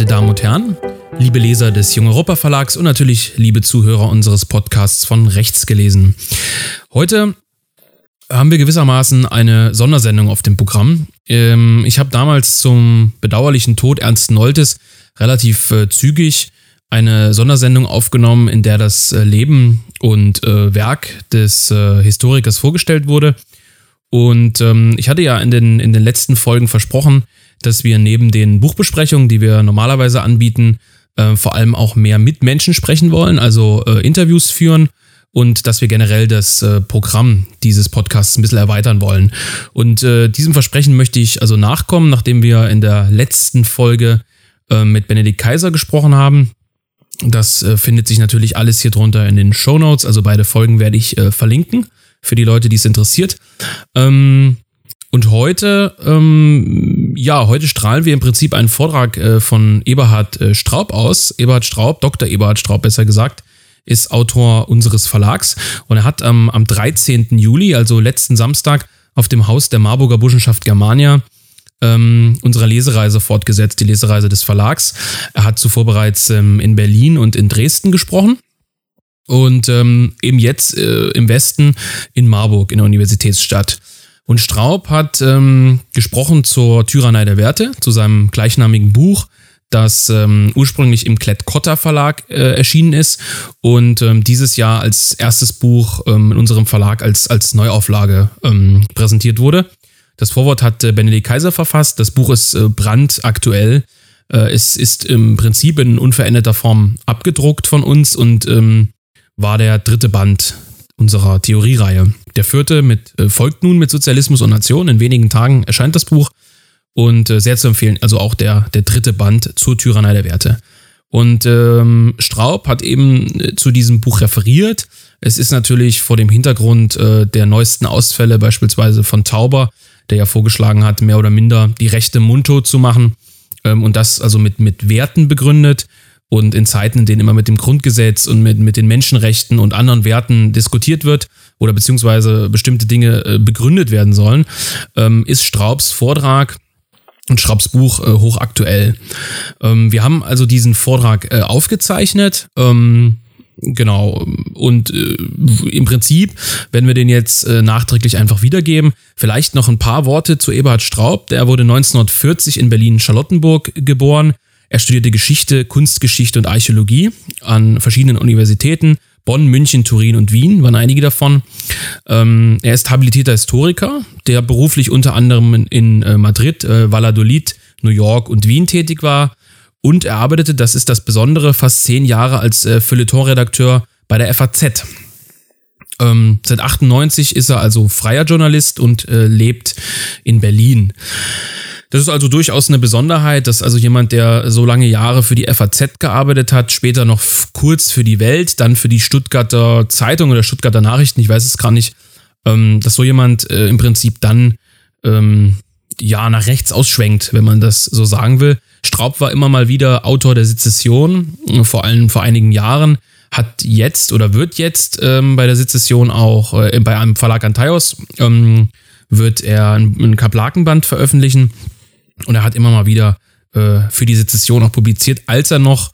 Sehr geehrte Damen und Herren, liebe Leser des Jung Europa Verlags und natürlich liebe Zuhörer unseres Podcasts von Rechts gelesen. Heute haben wir gewissermaßen eine Sondersendung auf dem Programm. Ähm, ich habe damals zum bedauerlichen Tod Ernst Noltes relativ äh, zügig eine Sondersendung aufgenommen, in der das äh, Leben und äh, Werk des Historikers vorgestellt wurde. Und ähm, ich hatte ja in den, in den letzten Folgen versprochen, dass wir neben den Buchbesprechungen, die wir normalerweise anbieten, äh, vor allem auch mehr mit Menschen sprechen wollen, also äh, Interviews führen und dass wir generell das äh, Programm dieses Podcasts ein bisschen erweitern wollen. Und äh, diesem Versprechen möchte ich also nachkommen, nachdem wir in der letzten Folge äh, mit Benedikt Kaiser gesprochen haben. Das äh, findet sich natürlich alles hier drunter in den Show Notes, also beide Folgen werde ich verlinken für die Leute, die es interessiert. Ähm, und heute, ähm, ja, heute strahlen wir im Prinzip einen Vortrag äh, von Eberhard äh, Straub aus. Eberhard Straub, Dr. Eberhard Straub besser gesagt, ist Autor unseres Verlags und er hat ähm, am 13. Juli, also letzten Samstag, auf dem Haus der Marburger Burschenschaft Germania ähm, unsere Lesereise fortgesetzt, die Lesereise des Verlags. Er hat zuvor bereits ähm, in Berlin und in Dresden gesprochen und ähm, eben jetzt äh, im Westen in Marburg in der Universitätsstadt. Und Straub hat ähm, gesprochen zur Tyrannei der Werte, zu seinem gleichnamigen Buch, das ähm, ursprünglich im Klett-Cotta Verlag äh, erschienen ist und ähm, dieses Jahr als erstes Buch ähm, in unserem Verlag als, als Neuauflage ähm, präsentiert wurde. Das Vorwort hat äh, Benedikt Kaiser verfasst. Das Buch ist äh, brandaktuell. Äh, es ist im Prinzip in unveränderter Form abgedruckt von uns und ähm, war der dritte Band unserer Theoriereihe. Der vierte mit, äh, folgt nun mit Sozialismus und Nation. In wenigen Tagen erscheint das Buch und äh, sehr zu empfehlen. Also auch der, der dritte Band zur Tyrannei der Werte. Und ähm, Straub hat eben äh, zu diesem Buch referiert. Es ist natürlich vor dem Hintergrund äh, der neuesten Ausfälle, beispielsweise von Tauber, der ja vorgeschlagen hat, mehr oder minder die Rechte mundtot zu machen. Ähm, und das also mit, mit Werten begründet. Und in Zeiten, in denen immer mit dem Grundgesetz und mit, mit den Menschenrechten und anderen Werten diskutiert wird oder beziehungsweise bestimmte Dinge äh, begründet werden sollen, ähm, ist Straubs Vortrag und Straubs Buch äh, hochaktuell. Ähm, wir haben also diesen Vortrag äh, aufgezeichnet. Ähm, Genau. Und äh, im Prinzip, wenn wir den jetzt äh, nachträglich einfach wiedergeben, vielleicht noch ein paar Worte zu Eberhard Straub. Der wurde 1940 in Berlin-Charlottenburg geboren, er studierte Geschichte, Kunstgeschichte und Archäologie an verschiedenen Universitäten. Bonn, München, Turin und Wien waren einige davon. Ähm, er ist habilitierter Historiker, der beruflich unter anderem in, in äh, Madrid, äh, Valladolid, New York und Wien tätig war. Und er arbeitete, das ist das Besondere, fast zehn Jahre als äh, Feuilletonredakteur bei der FAZ. Ähm, seit 98 ist er also freier Journalist und äh, lebt in Berlin. Das ist also durchaus eine Besonderheit, dass also jemand, der so lange Jahre für die FAZ gearbeitet hat, später noch kurz für die Welt, dann für die Stuttgarter Zeitung oder Stuttgarter Nachrichten, ich weiß es gar nicht, ähm, dass so jemand äh, im Prinzip dann ähm, ja nach rechts ausschwenkt, wenn man das so sagen will. Straub war immer mal wieder Autor der Sezession, vor allem vor einigen Jahren, hat jetzt oder wird jetzt ähm, bei der Sezession auch äh, bei einem Verlag Antaios wird er ein Kaplakenband veröffentlichen und er hat immer mal wieder äh, für die Sezession auch publiziert, als er noch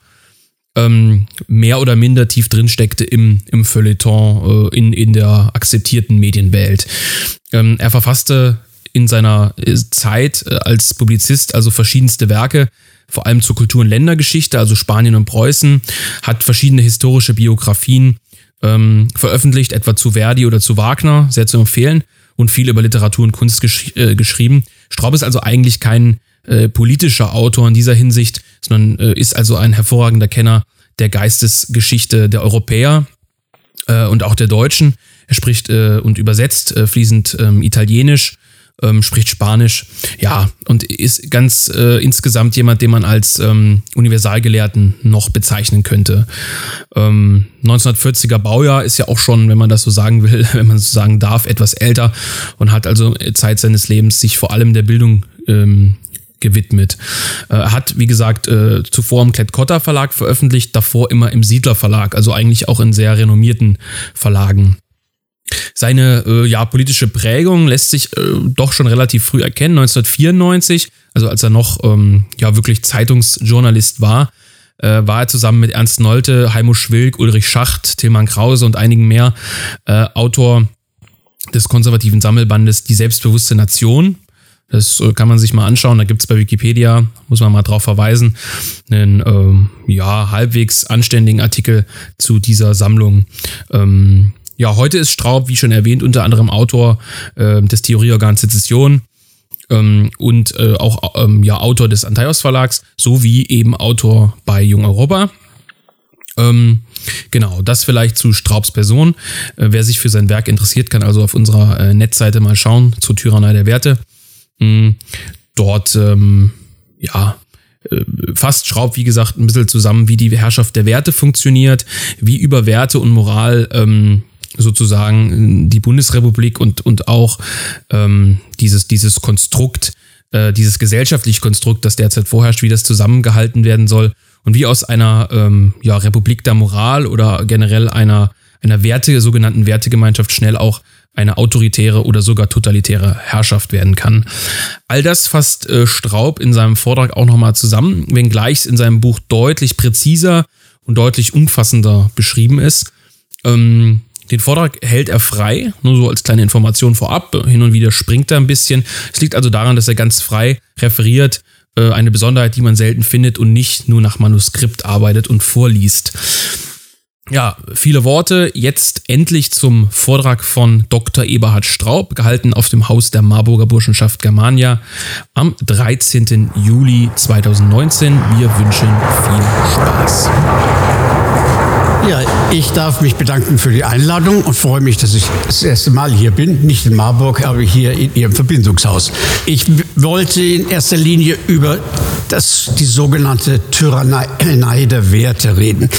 ähm, mehr oder minder tief drin steckte im, im Feuilleton, äh, in, in der akzeptierten Medienwelt. Ähm, er verfasste in seiner äh, Zeit äh, als Publizist also verschiedenste Werke, vor allem zur Kultur- und Ländergeschichte, also Spanien und Preußen, hat verschiedene historische Biografien ähm, veröffentlicht, etwa zu Verdi oder zu Wagner, sehr zu empfehlen, und viel über Literatur und Kunst gesch äh, geschrieben. Straub ist also eigentlich kein äh, politischer Autor in dieser Hinsicht, sondern äh, ist also ein hervorragender Kenner der Geistesgeschichte der Europäer äh, und auch der Deutschen. Er spricht äh, und übersetzt äh, fließend ähm, Italienisch, ähm, spricht Spanisch, ja, und ist ganz äh, insgesamt jemand, den man als ähm, Universalgelehrten noch bezeichnen könnte. Ähm, 1940er Baujahr ist ja auch schon, wenn man das so sagen will, wenn man so sagen darf, etwas älter und hat also Zeit seines Lebens sich vor allem der Bildung ähm, gewidmet. Äh, er hat, wie gesagt, äh, zuvor im Klett-Cotta Verlag veröffentlicht, davor immer im Siedler Verlag, also eigentlich auch in sehr renommierten Verlagen. Seine äh, ja, politische Prägung lässt sich äh, doch schon relativ früh erkennen. 1994, also als er noch ähm, ja wirklich Zeitungsjournalist war, äh, war er zusammen mit Ernst Nolte, Heimo Schwilk, Ulrich Schacht, Tilman Krause und einigen mehr äh, Autor des konservativen Sammelbandes Die selbstbewusste Nation. Das äh, kann man sich mal anschauen. Da gibt es bei Wikipedia, muss man mal drauf verweisen, einen ähm, ja, halbwegs anständigen Artikel zu dieser Sammlung. Ähm, ja, heute ist Straub, wie schon erwähnt, unter anderem Autor äh, des Theorieorgans Sezession ähm, und äh, auch ähm, ja, Autor des Antaios Verlags sowie eben Autor bei Jung Europa. Ähm, genau, das vielleicht zu Straubs Person. Äh, wer sich für sein Werk interessiert, kann also auf unserer äh, Netzseite mal schauen zur Tyrannei der Werte. Mhm. Dort, ähm, ja, äh, fasst Schraub, wie gesagt, ein bisschen zusammen, wie die Herrschaft der Werte funktioniert, wie über Werte und Moral ähm, sozusagen die Bundesrepublik und, und auch ähm, dieses, dieses Konstrukt, äh, dieses gesellschaftliche Konstrukt, das derzeit vorherrscht, wie das zusammengehalten werden soll und wie aus einer ähm, ja, Republik der Moral oder generell einer, einer Werte, sogenannten Wertegemeinschaft schnell auch eine autoritäre oder sogar totalitäre Herrschaft werden kann. All das fasst äh, Straub in seinem Vortrag auch nochmal zusammen, wenngleich es in seinem Buch deutlich präziser und deutlich umfassender beschrieben ist. Ähm, den Vortrag hält er frei, nur so als kleine Information vorab. Hin und wieder springt er ein bisschen. Es liegt also daran, dass er ganz frei referiert, äh, eine Besonderheit, die man selten findet und nicht nur nach Manuskript arbeitet und vorliest. Ja, viele Worte. Jetzt endlich zum Vortrag von Dr. Eberhard Straub, gehalten auf dem Haus der Marburger Burschenschaft Germania am 13. Juli 2019. Wir wünschen viel Spaß. Ja, ich darf mich bedanken für die Einladung und freue mich, dass ich das erste Mal hier bin. Nicht in Marburg, aber hier in Ihrem Verbindungshaus. Ich wollte in erster Linie über das, die sogenannte Tyrannei der Werte reden.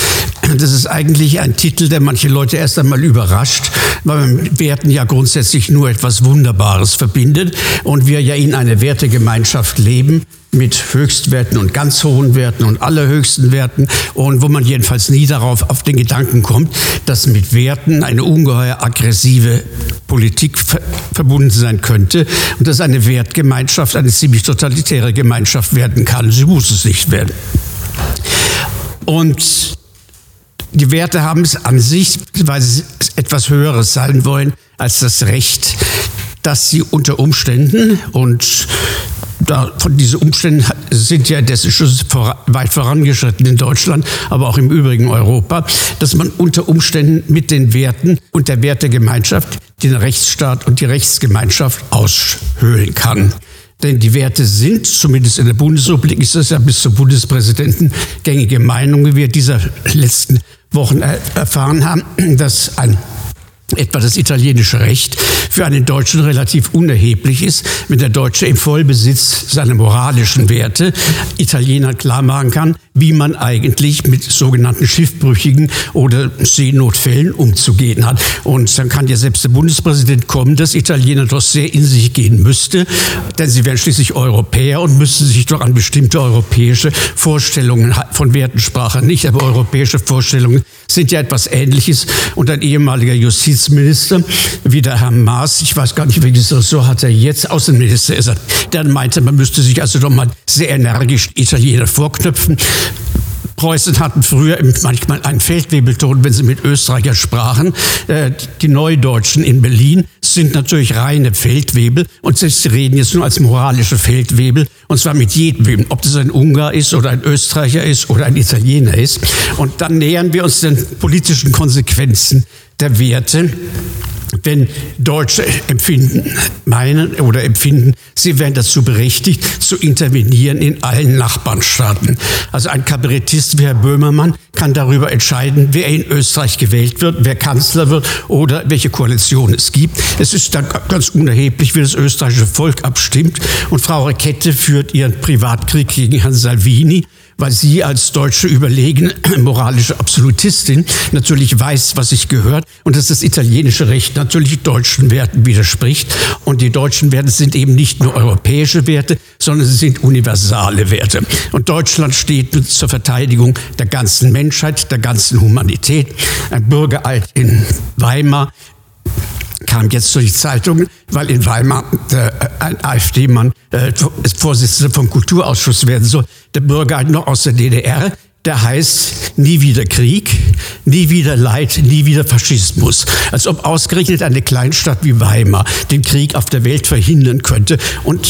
Das ist eigentlich ein Titel, der manche Leute erst einmal überrascht, weil man mit Werten ja grundsätzlich nur etwas Wunderbares verbindet und wir ja in einer Wertegemeinschaft leben mit Höchstwerten und ganz hohen Werten und allerhöchsten Werten und wo man jedenfalls nie darauf auf den Gedanken kommt, dass mit Werten eine ungeheuer aggressive Politik ver verbunden sein könnte und dass eine Wertgemeinschaft eine ziemlich totalitäre Gemeinschaft werden kann. Sie muss es nicht werden. Und die Werte haben es an sich, weil sie etwas Höheres sein wollen als das Recht, dass sie unter Umständen und da, von diesen Umständen sind ja das ist weit vorangeschritten in Deutschland, aber auch im übrigen Europa, dass man unter Umständen mit den Werten und der Wertegemeinschaft den Rechtsstaat und die Rechtsgemeinschaft aushöhlen kann. Denn die Werte sind, zumindest in der Bundesrepublik ist das ja bis zum Bundespräsidenten gängige Meinung, wie wir dieser letzten Wochen erfahren haben, dass ein etwa das italienische Recht für einen Deutschen relativ unerheblich ist, wenn der Deutsche im Vollbesitz seiner moralischen Werte Italienern klar machen kann, wie man eigentlich mit sogenannten Schiffbrüchigen oder Seenotfällen umzugehen hat. Und dann kann ja selbst der Bundespräsident kommen, dass Italiener doch sehr in sich gehen müsste, denn sie wären schließlich Europäer und müssten sich doch an bestimmte europäische Vorstellungen von Wertensprache nicht, aber europäische Vorstellungen sind ja etwas Ähnliches. Und ein ehemaliger Justizminister, wie der Herr Maas, ich weiß gar nicht, welches Ressort hat er jetzt, Außenminister ist er, der meinte, man müsste sich also doch mal sehr energisch Italiener vorknöpfen. Preußen hatten früher manchmal einen Feldwebelton, wenn sie mit Österreicher sprachen. Äh, die Neudeutschen in Berlin sind natürlich reine Feldwebel und sie reden jetzt nur als moralische Feldwebel und zwar mit jedem, ob das ein Ungar ist oder ein Österreicher ist oder ein Italiener ist. Und dann nähern wir uns den politischen Konsequenzen der Werte wenn Deutsche empfinden, meinen oder empfinden, sie wären dazu berechtigt, zu intervenieren in allen Nachbarnstaaten. Also ein Kabarettist wie Herr Böhmermann kann darüber entscheiden, wer in Österreich gewählt wird, wer Kanzler wird oder welche Koalition es gibt. Es ist dann ganz unerheblich, wie das österreichische Volk abstimmt. Und Frau Rakette führt ihren Privatkrieg gegen Herrn Salvini weil sie als deutsche überlegene moralische Absolutistin natürlich weiß, was sich gehört und dass das italienische Recht natürlich deutschen Werten widerspricht. Und die deutschen Werte sind eben nicht nur europäische Werte, sondern sie sind universale Werte. Und Deutschland steht zur Verteidigung der ganzen Menschheit, der ganzen Humanität. Ein Bürgereid in Weimar kam jetzt durch die Zeitung, weil in Weimar äh, ein AfD-Mann äh, Vorsitzender vom Kulturausschuss werden soll, der Bürger noch aus der DDR, der heißt nie wieder Krieg, nie wieder Leid, nie wieder Faschismus. Als ob ausgerechnet eine Kleinstadt wie Weimar den Krieg auf der Welt verhindern könnte. Und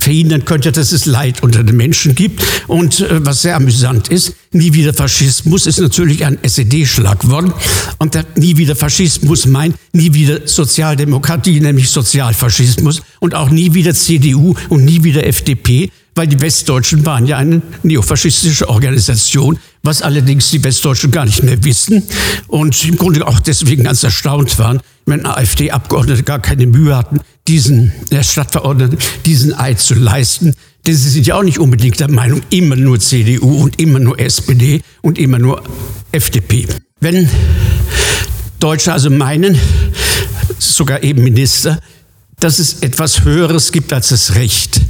verhindern könnte, dass es Leid unter den Menschen gibt. Und äh, was sehr amüsant ist, nie wieder Faschismus ist natürlich ein SED-Schlagwort. Und der nie wieder Faschismus meint nie wieder Sozialdemokratie, nämlich Sozialfaschismus. Und auch nie wieder CDU und nie wieder FDP, weil die Westdeutschen waren ja eine neofaschistische Organisation, was allerdings die Westdeutschen gar nicht mehr wissen und im Grunde auch deswegen ganz erstaunt waren, wenn AfD-Abgeordnete gar keine Mühe hatten, diesen der Stadtverordneten diesen Eid zu leisten. Denn sie sind ja auch nicht unbedingt der Meinung, immer nur CDU und immer nur SPD und immer nur FDP. Wenn Deutsche also meinen, sogar eben Minister, dass es etwas Höheres gibt als das Recht,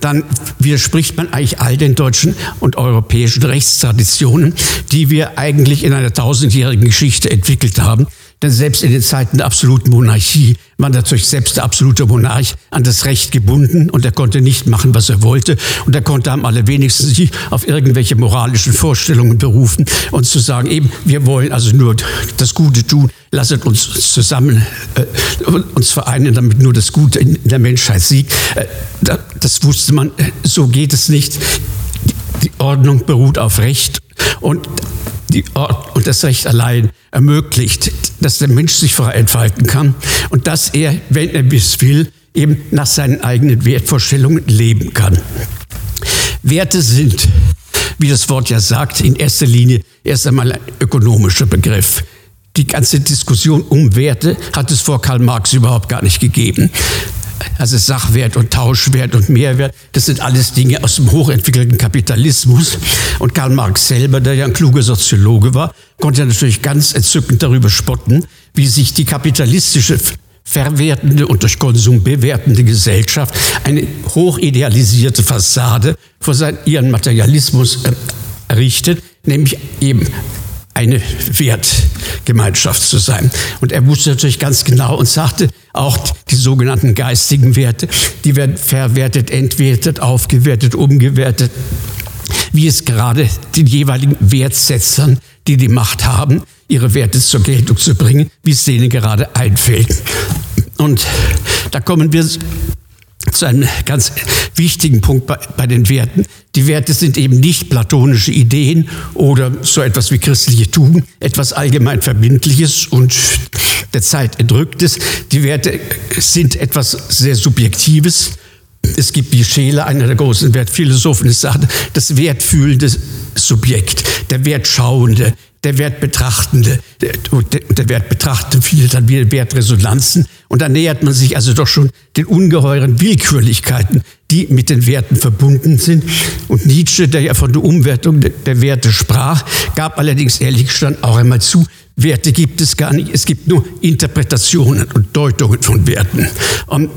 dann widerspricht man eigentlich all den deutschen und europäischen Rechtstraditionen, die wir eigentlich in einer tausendjährigen Geschichte entwickelt haben. Denn selbst in den Zeiten der absoluten Monarchie war natürlich selbst der absolute Monarch an das Recht gebunden und er konnte nicht machen, was er wollte. Und er konnte am allerwenigsten sich auf irgendwelche moralischen Vorstellungen berufen und zu sagen, eben, wir wollen also nur das Gute tun, lasset uns zusammen äh, uns vereinen, damit nur das Gute in der Menschheit siegt. Äh, das wusste man, so geht es nicht. Die Ordnung beruht auf Recht und die Ordnung und das Recht allein ermöglicht, dass der Mensch sich frei entfalten kann und dass er, wenn er es will, eben nach seinen eigenen Wertvorstellungen leben kann. Werte sind, wie das Wort ja sagt, in erster Linie erst einmal ein ökonomischer Begriff. Die ganze Diskussion um Werte hat es vor Karl Marx überhaupt gar nicht gegeben. Also Sachwert und Tauschwert und Mehrwert, das sind alles Dinge aus dem hochentwickelten Kapitalismus. Und Karl Marx selber, der ja ein kluger Soziologe war, konnte natürlich ganz entzückend darüber spotten, wie sich die kapitalistische verwertende und durch Konsum bewertende Gesellschaft eine hochidealisierte Fassade vor ihren Materialismus äh, errichtet, nämlich eben eine Wertgemeinschaft zu sein. Und er wusste natürlich ganz genau und sagte, auch die sogenannten geistigen Werte, die werden verwertet, entwertet, aufgewertet, umgewertet, wie es gerade den jeweiligen Wertsetzern, die die Macht haben, ihre Werte zur Geltung zu bringen, wie es denen gerade einfällt. Und da kommen wir zu einem ganz wichtigen Punkt bei, bei, den Werten. Die Werte sind eben nicht platonische Ideen oder so etwas wie christliche Tugend, etwas allgemein Verbindliches und der Zeit entrücktes. Die Werte sind etwas sehr Subjektives. Es gibt wie Scheele, einer der großen Wertphilosophen, das sagt, das wertfühlende Subjekt, der Wertschauende, der Wertbetrachtende. Und der Wertbetrachtende findet dann wieder Wertresonanzen. Und dann nähert man sich also doch schon den ungeheuren Willkürlichkeiten, die mit den Werten verbunden sind. Und Nietzsche, der ja von der Umwertung der Werte sprach, gab allerdings ehrlich gestanden auch einmal zu, Werte gibt es gar nicht. Es gibt nur Interpretationen und Deutungen von Werten. Und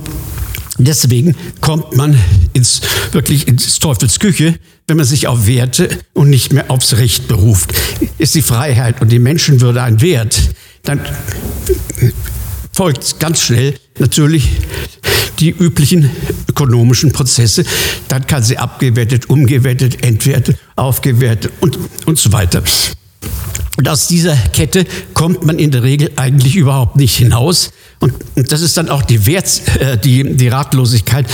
Deswegen kommt man ins, wirklich ins Teufels Küche, wenn man sich auf Werte und nicht mehr aufs Recht beruft. Ist die Freiheit und die Menschenwürde ein Wert, dann folgt ganz schnell natürlich die üblichen ökonomischen Prozesse. Dann kann sie abgewertet, umgewertet, entwertet, aufgewertet und, und so weiter. Und aus dieser Kette kommt man in der Regel eigentlich überhaupt nicht hinaus. Und, und das ist dann auch die, Wert, äh, die, die Ratlosigkeit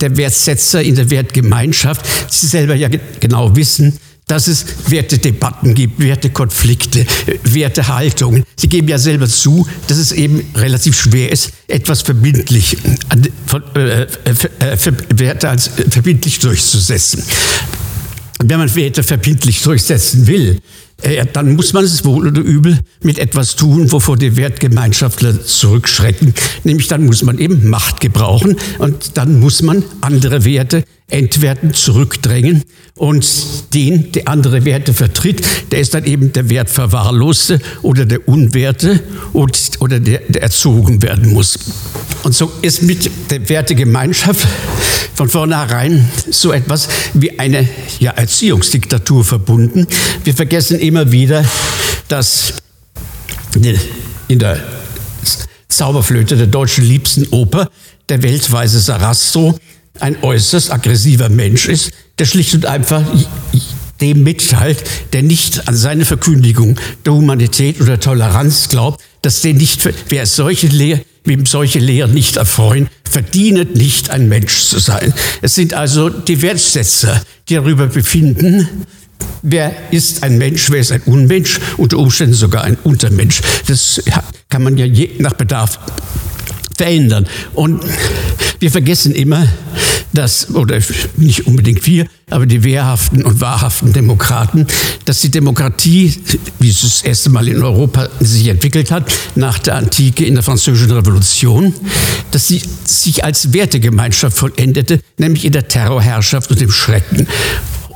der Wertsetzer in der Wertgemeinschaft. Sie selber ja genau wissen, dass es Wertedebatten gibt, Wertekonflikte, Wertehaltungen. Sie geben ja selber zu, dass es eben relativ schwer ist, etwas verbindlich, äh, äh, äh, Werte als verbindlich durchzusetzen. Wenn man Werte verbindlich durchsetzen will, äh, dann muss man es wohl oder übel mit etwas tun, wovor die Wertgemeinschaftler zurückschrecken. Nämlich dann muss man eben Macht gebrauchen und dann muss man andere Werte entwerten, zurückdrängen und den, der andere Werte vertritt, der ist dann eben der Wertverwahrloste oder der Unwerte oder der, der erzogen werden muss. Und so ist mit der Wertegemeinschaft von vornherein so etwas wie eine ja, Erziehungsdiktatur verbunden. Wir vergessen immer wieder, dass in der Zauberflöte der deutschen liebsten Oper, der weltweise Sarastro, ein äußerst aggressiver Mensch ist, der schlicht und einfach dem mitteilt, der nicht an seine Verkündigung der Humanität oder Toleranz glaubt, dass der nicht, wer solche Lehr, wem solche Lehren nicht erfreuen, verdient nicht ein Mensch zu sein. Es sind also die Wertsetzer, die darüber befinden, wer ist ein Mensch, wer ist ein Unmensch, unter Umständen sogar ein Untermensch. Das kann man ja je nach Bedarf verändern. Und wir vergessen immer, dass, oder nicht unbedingt wir, aber die wehrhaften und wahrhaften Demokraten, dass die Demokratie, wie es das erste Mal in Europa sich entwickelt hat, nach der Antike in der Französischen Revolution, dass sie sich als Wertegemeinschaft vollendete, nämlich in der Terrorherrschaft und dem Schrecken.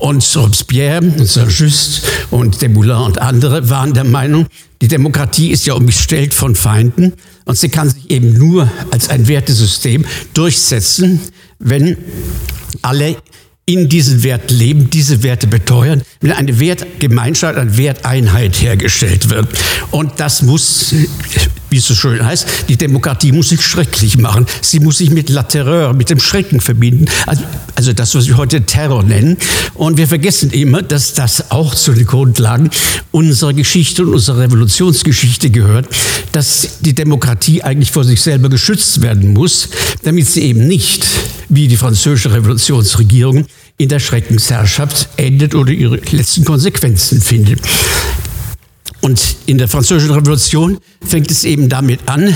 Und Robespierre und Saint-Just und Desmoulins und andere waren der Meinung, die Demokratie ist ja umgestellt von Feinden und sie kann sich eben nur als ein Wertesystem durchsetzen, wenn alle in diesen Wert leben, diese Werte beteuern, wenn eine Wertgemeinschaft, eine Werteinheit hergestellt wird. Und das muss, wie es so schön heißt, die Demokratie muss sich schrecklich machen. Sie muss sich mit La Terreur, mit dem Schrecken verbinden. Also, also das, was wir heute Terror nennen. Und wir vergessen immer, dass das auch zu den Grundlagen unserer Geschichte und unserer Revolutionsgeschichte gehört, dass die Demokratie eigentlich vor sich selber geschützt werden muss, damit sie eben nicht, wie die französische Revolutionsregierung, in der Schreckensherrschaft endet oder ihre letzten Konsequenzen findet. Und in der Französischen Revolution fängt es eben damit an,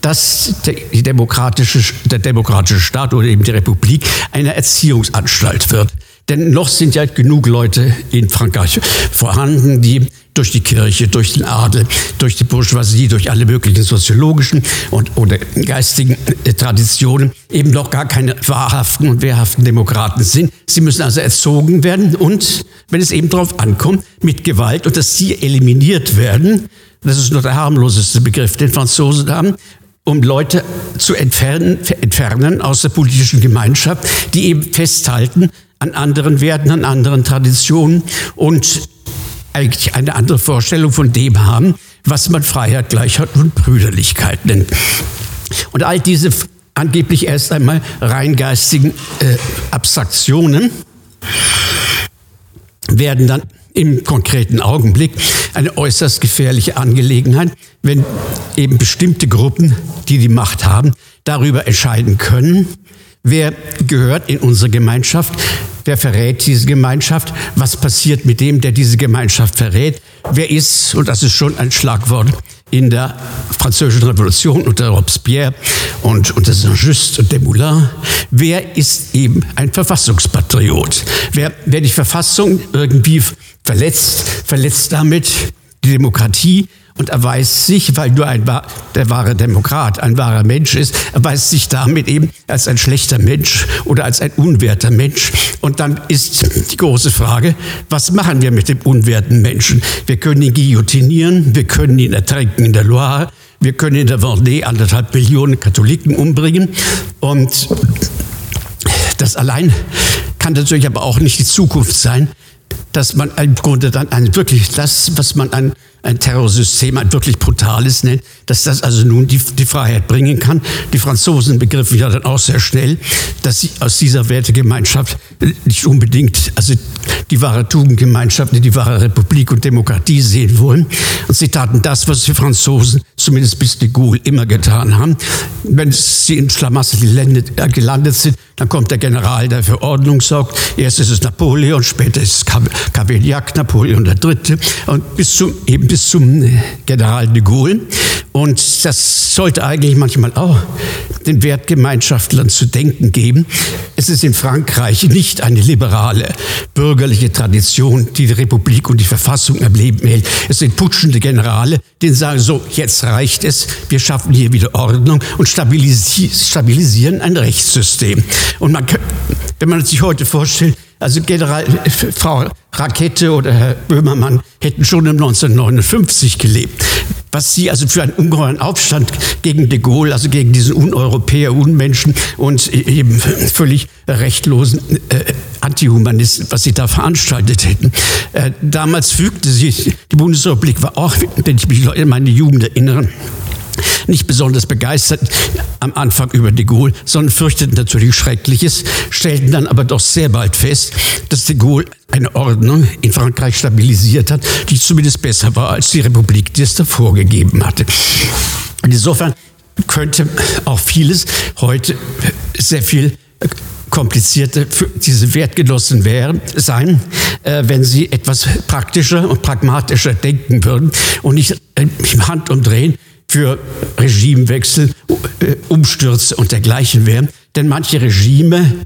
dass der demokratische, der demokratische Staat oder eben die Republik eine Erziehungsanstalt wird. Denn noch sind ja genug Leute in Frankreich vorhanden, die durch die Kirche, durch den Adel, durch die Bourgeoisie, durch alle möglichen soziologischen und oder geistigen äh, Traditionen eben noch gar keine wahrhaften und wehrhaften Demokraten sind. Sie müssen also erzogen werden und, wenn es eben darauf ankommt, mit Gewalt und dass sie eliminiert werden, das ist nur der harmloseste Begriff, den Franzosen haben, um Leute zu entfernen, entfernen aus der politischen Gemeinschaft, die eben festhalten an anderen Werten, an anderen Traditionen und eigentlich eine andere Vorstellung von dem haben, was man Freiheit, Gleichheit und Brüderlichkeit nennt. Und all diese angeblich erst einmal reingeistigen äh, Abstraktionen werden dann im konkreten Augenblick eine äußerst gefährliche Angelegenheit, wenn eben bestimmte Gruppen, die die Macht haben, darüber entscheiden können, wer gehört in unsere Gemeinschaft, Wer verrät diese Gemeinschaft? Was passiert mit dem, der diese Gemeinschaft verrät? Wer ist, und das ist schon ein Schlagwort in der Französischen Revolution unter Robespierre und unter Saint-Just und Desmoulins, wer ist eben ein Verfassungspatriot? Wer, wer die Verfassung irgendwie verletzt, verletzt damit die Demokratie, und erweist sich, weil nur ein der wahre Demokrat, ein wahrer Mensch ist, erweist sich damit eben als ein schlechter Mensch oder als ein unwerter Mensch. Und dann ist die große Frage, was machen wir mit dem unwerten Menschen? Wir können ihn guillotinieren, wir können ihn ertränken in der Loire, wir können in der Vendée anderthalb Millionen Katholiken umbringen. Und das allein kann natürlich aber auch nicht die Zukunft sein, dass man im Grunde dann ein, wirklich das, was man ein ein Terrorsystem, ein wirklich brutales nennt, dass das also nun die, die Freiheit bringen kann. Die Franzosen begriffen ja dann auch sehr schnell, dass sie aus dieser Wertegemeinschaft nicht unbedingt, also die wahre Tugendgemeinschaft, die wahre Republik und Demokratie sehen wollen. Und sie taten das, was die Franzosen zumindest bis de Gaulle immer getan haben. Wenn sie in Schlamassel äh, gelandet sind, dann kommt der General, der für Ordnung sorgt. Erst ist es Napoleon, später ist es Cavaignac, Napoleon III. Und bis zum, eben bis zum äh, General de Gaulle. Und das sollte eigentlich manchmal auch den Wertgemeinschaftlern zu denken geben. Es ist in Frankreich nicht eine liberale bürgerliche Tradition, die die Republik und die Verfassung am Leben hält. Es sind putschende Generale, die sagen so, jetzt reicht es, wir schaffen hier wieder Ordnung und stabilisieren ein Rechtssystem. Und man, wenn man sich heute vorstellt, also General, Frau Rakete oder Herr Böhmermann hätten schon im 1959 gelebt. Was sie also für einen ungeheuren Aufstand gegen de Gaulle, also gegen diesen Uneuropäer, Unmenschen und eben völlig rechtlosen äh, Antihumanisten, was sie da veranstaltet hätten. Äh, damals fügte sich, die Bundesrepublik war auch, wenn ich mich in meine Jugend erinnere, nicht besonders begeistert am Anfang über de Gaulle, sondern fürchteten natürlich Schreckliches, stellten dann aber doch sehr bald fest, dass de Gaulle eine Ordnung in Frankreich stabilisiert hat, die zumindest besser war als die Republik, die es davor gegeben hatte. Insofern könnte auch vieles heute sehr viel komplizierter für diese Wertgenossen wären, sein, äh, wenn sie etwas praktischer und pragmatischer denken würden und nicht äh, im Handumdrehen für Regimewechsel, äh, Umstürze und dergleichen wären. Denn manche Regime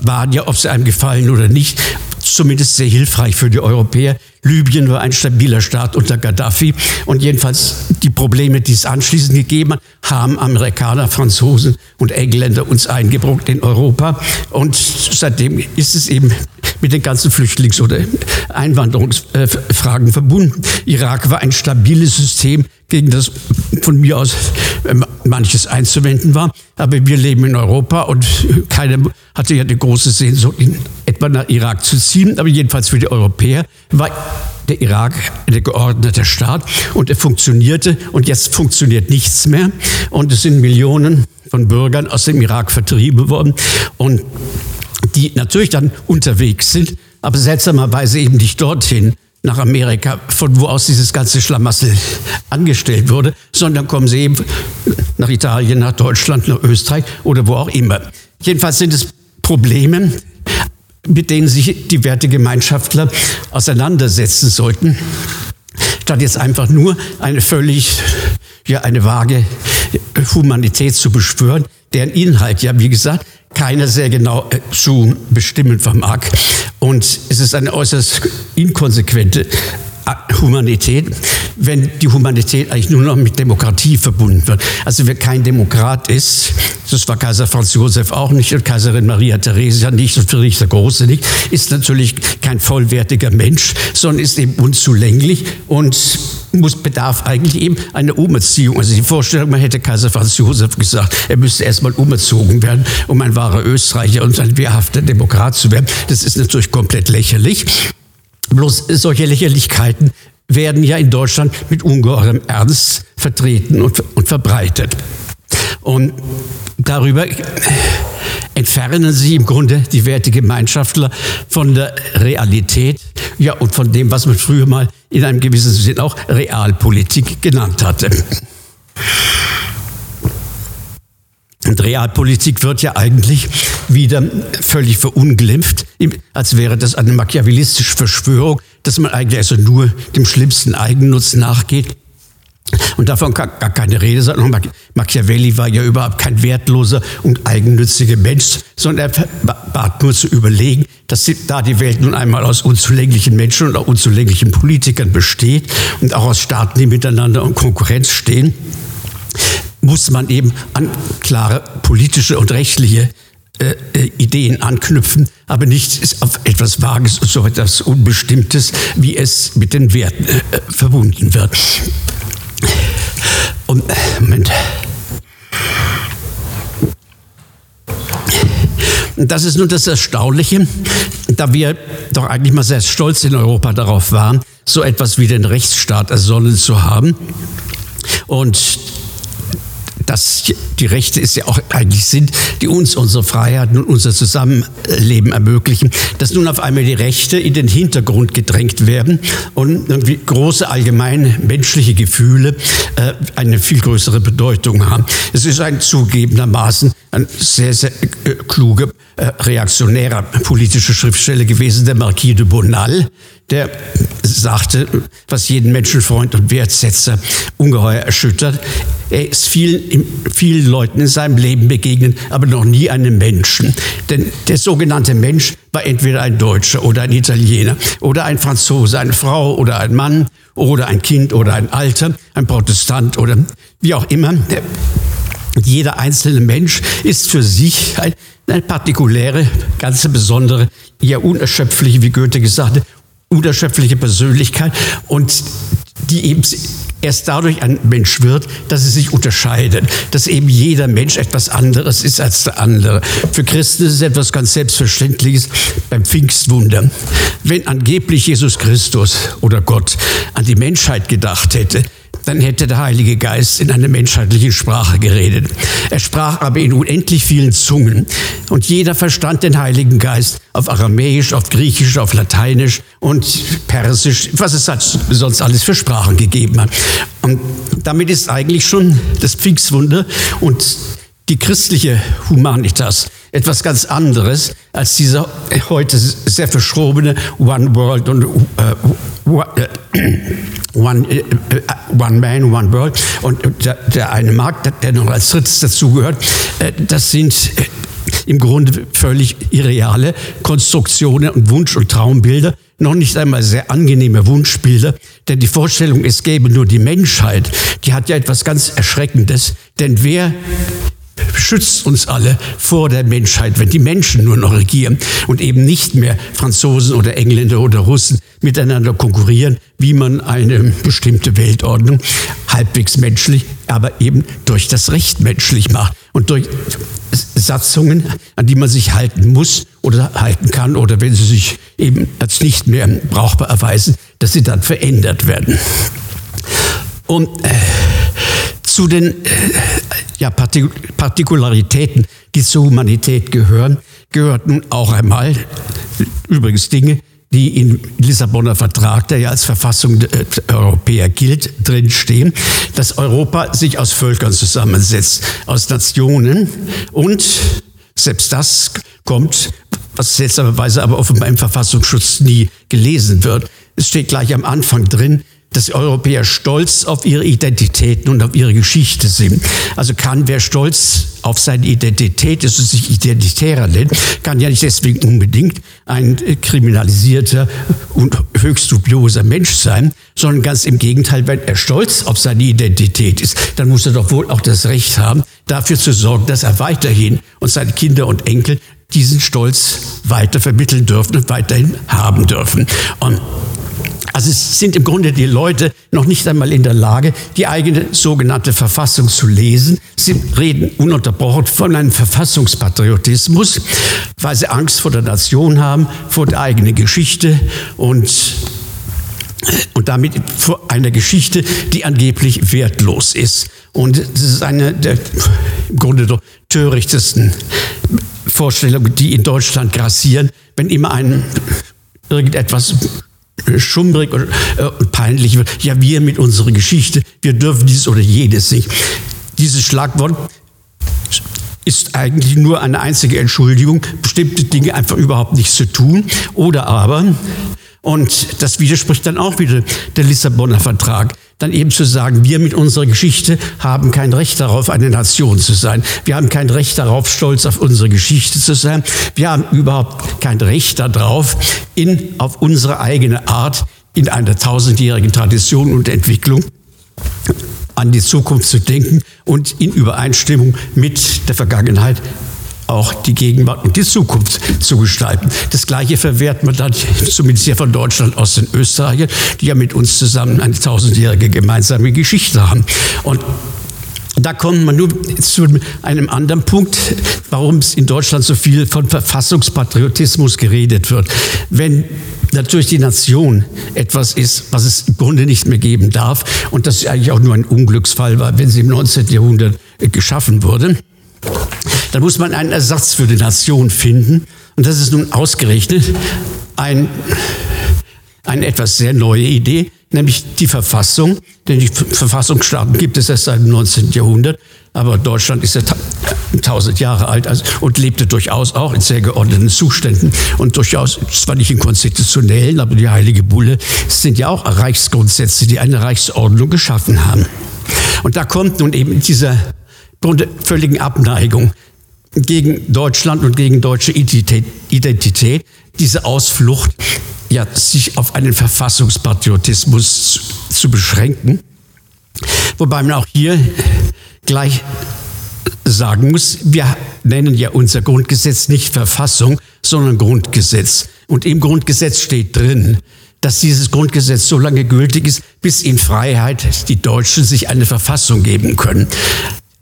waren ja, ob sie einem gefallen oder nicht, zumindest sehr hilfreich für die Europäer. Libyen war ein stabiler Staat unter Gaddafi und jedenfalls die Probleme, die es anschließend gegeben hat, haben Amerikaner, Franzosen und Engländer uns eingebrockt in Europa und seitdem ist es eben mit den ganzen Flüchtlings- oder Einwanderungsfragen verbunden. Irak war ein stabiles System, gegen das von mir aus äh, manches einzuwenden war. Aber wir leben in Europa und keiner hatte ja die große Sehnsucht, in etwa nach Irak zu ziehen. Aber jedenfalls für die Europäer war der Irak ein geordneter Staat und er funktionierte und jetzt funktioniert nichts mehr. Und es sind Millionen von Bürgern aus dem Irak vertrieben worden und die natürlich dann unterwegs sind, aber seltsamerweise eben nicht dorthin, nach Amerika, von wo aus dieses ganze Schlamassel angestellt wurde, sondern kommen sie eben nach Italien, nach Deutschland, nach Österreich oder wo auch immer. Jedenfalls sind es Probleme, mit denen sich die Wertegemeinschaftler auseinandersetzen sollten, statt jetzt einfach nur eine völlig, ja, eine vage Humanität zu beschwören, deren Inhalt ja, wie gesagt, keiner sehr genau äh, zu bestimmen vermag. Und es ist eine äußerst inkonsequente Humanität, wenn die Humanität eigentlich nur noch mit Demokratie verbunden wird. Also wer kein Demokrat ist, das war Kaiser Franz Josef auch nicht und Kaiserin Maria Theresia nicht und Friedrich der Große nicht, ist natürlich kein vollwertiger Mensch, sondern ist eben unzulänglich und muss, bedarf eigentlich eben einer Umerziehung. Also die Vorstellung, man hätte Kaiser Franz Josef gesagt, er müsste erstmal umerzogen werden, um ein wahrer Österreicher und ein wehrhafter Demokrat zu werden. Das ist natürlich komplett lächerlich. Bloß solche Lächerlichkeiten werden ja in Deutschland mit ungeheurem Ernst vertreten und, und verbreitet. Und darüber entfernen sie im Grunde die Wertegemeinschaftler von der Realität, ja, und von dem, was man früher mal in einem gewissen Sinn auch Realpolitik genannt hatte. Und Realpolitik wird ja eigentlich wieder völlig verunglimpft, als wäre das eine machiavellistische Verschwörung, dass man eigentlich also nur dem schlimmsten Eigennutz nachgeht. Und davon kann gar keine Rede sein. Machiavelli war ja überhaupt kein wertloser und eigennütziger Mensch, sondern er bat nur zu überlegen, dass da die Welt nun einmal aus unzulänglichen Menschen und auch unzulänglichen Politikern besteht und auch aus Staaten, die miteinander in Konkurrenz stehen, muss man eben an klare politische und rechtliche äh, äh, Ideen anknüpfen, aber nicht auf etwas Vages und so etwas Unbestimmtes, wie es mit den Werten äh, verbunden wird. Und, Moment. Das ist nun das Erstaunliche, da wir doch eigentlich mal sehr stolz in Europa darauf waren, so etwas wie den Rechtsstaat ersonnen zu haben. Und dass die Rechte es ja auch eigentlich sind, die uns unsere Freiheiten und unser Zusammenleben ermöglichen, dass nun auf einmal die Rechte in den Hintergrund gedrängt werden und irgendwie große allgemeine menschliche Gefühle äh, eine viel größere Bedeutung haben. Es ist ein zugegebenermaßen ein sehr, sehr äh, kluger, äh, reaktionärer politischer Schriftsteller gewesen, der Marquis de Bonal, der sagte, was jeden Menschenfreund und Wertsetzer ungeheuer erschüttert. Er ist vielen, vielen Leuten in seinem Leben begegnet, aber noch nie einem Menschen. Denn der sogenannte Mensch war entweder ein Deutscher oder ein Italiener oder ein Franzose, eine Frau oder ein Mann oder ein Kind oder ein Alter, ein Protestant oder wie auch immer. Jeder einzelne Mensch ist für sich eine, eine partikuläre, ganz besondere, ja unerschöpfliche, wie Goethe gesagt hat, unerschöpfliche Persönlichkeit und die eben erst dadurch ein Mensch wird, dass sie sich unterscheidet, dass eben jeder Mensch etwas anderes ist als der andere. Für Christen ist es etwas ganz Selbstverständliches beim Pfingstwunder. Wenn angeblich Jesus Christus oder Gott an die Menschheit gedacht hätte, dann hätte der Heilige Geist in einer menschheitlichen Sprache geredet. Er sprach aber in unendlich vielen Zungen. Und jeder verstand den Heiligen Geist auf Aramäisch, auf Griechisch, auf Lateinisch und Persisch, was es halt sonst alles für Sprachen gegeben hat. Und damit ist eigentlich schon das Pfingstwunder und die christliche Humanitas etwas ganz anderes als dieser heute sehr verschrobene One World und äh, One, äh, one Man, One World. Und der, der eine Markt, der noch als drittes dazugehört, das sind im Grunde völlig irreale Konstruktionen und Wunsch- und Traumbilder, noch nicht einmal sehr angenehme Wunschbilder, denn die Vorstellung, es gäbe nur die Menschheit, die hat ja etwas ganz Erschreckendes, denn wer schützt uns alle vor der Menschheit, wenn die Menschen nur noch regieren und eben nicht mehr Franzosen oder Engländer oder Russen miteinander konkurrieren, wie man eine bestimmte Weltordnung halbwegs menschlich, aber eben durch das Recht menschlich macht und durch Satzungen, an die man sich halten muss oder halten kann oder wenn sie sich eben als nicht mehr brauchbar erweisen, dass sie dann verändert werden. Und äh, zu den äh, ja, Partikularitäten, die zur Humanität gehören, gehört nun auch einmal übrigens Dinge, die im Lissabonner Vertrag, der ja als Verfassung der Europäer gilt, drinstehen, dass Europa sich aus Völkern zusammensetzt, aus Nationen und selbst das kommt, was seltsamerweise aber offenbar im Verfassungsschutz nie gelesen wird. Es steht gleich am Anfang drin, dass Europäer stolz auf ihre Identitäten und auf ihre Geschichte sind. Also kann wer stolz auf seine Identität ist und sich identitärer nennt, kann ja nicht deswegen unbedingt ein kriminalisierter und höchst dubioser Mensch sein, sondern ganz im Gegenteil, wenn er stolz auf seine Identität ist, dann muss er doch wohl auch das Recht haben, dafür zu sorgen, dass er weiterhin und seine Kinder und Enkel diesen Stolz weiter vermitteln dürfen und weiterhin haben dürfen. Und also es sind im Grunde die Leute noch nicht einmal in der Lage, die eigene sogenannte Verfassung zu lesen. Sie reden ununterbrochen von einem Verfassungspatriotismus, weil sie Angst vor der Nation haben, vor der eigenen Geschichte und und damit vor einer Geschichte, die angeblich wertlos ist. Und das ist eine der im Grunde der törichtesten Vorstellungen, die in Deutschland grassieren, wenn immer ein irgendetwas schummrig und, äh, peinlich wird. Ja, wir mit unserer Geschichte, wir dürfen dies oder jedes nicht. Dieses Schlagwort ist eigentlich nur eine einzige Entschuldigung, bestimmte Dinge einfach überhaupt nicht zu tun. Oder aber, und das widerspricht dann auch wieder der Lissabonner Vertrag, dann eben zu sagen, wir mit unserer Geschichte haben kein Recht darauf, eine Nation zu sein. Wir haben kein Recht darauf, stolz auf unsere Geschichte zu sein. Wir haben überhaupt kein Recht darauf, in, auf unsere eigene Art, in einer tausendjährigen Tradition und Entwicklung an die Zukunft zu denken und in Übereinstimmung mit der Vergangenheit auch die Gegenwart und die Zukunft zu gestalten. Das Gleiche verwehrt man dann, zumindest hier von Deutschland aus den Österreichern, die ja mit uns zusammen eine tausendjährige gemeinsame Geschichte haben. Und da kommt man nur zu einem anderen Punkt, warum es in Deutschland so viel von Verfassungspatriotismus geredet wird. Wenn natürlich die Nation etwas ist, was es im Grunde nicht mehr geben darf und das eigentlich auch nur ein Unglücksfall war, wenn sie im 19. Jahrhundert geschaffen wurde, dann muss man einen Ersatz für die Nation finden. Und das ist nun ausgerechnet ein, eine etwas sehr neue Idee, nämlich die Verfassung. Denn die Verfassungsstaaten gibt es erst seit dem 19. Jahrhundert. Aber Deutschland ist ja tausend Jahre alt also, und lebte durchaus auch in sehr geordneten Zuständen und durchaus, zwar nicht in konstitutionellen, aber die Heilige Bulle sind ja auch Reichsgrundsätze, die eine Reichsordnung geschaffen haben. Und da kommt nun eben dieser völligen Abneigung gegen Deutschland und gegen deutsche Identität, diese Ausflucht, ja, sich auf einen Verfassungspatriotismus zu, zu beschränken. Wobei man auch hier gleich sagen muss, wir nennen ja unser Grundgesetz nicht Verfassung, sondern Grundgesetz. Und im Grundgesetz steht drin, dass dieses Grundgesetz so lange gültig ist, bis in Freiheit die Deutschen sich eine Verfassung geben können.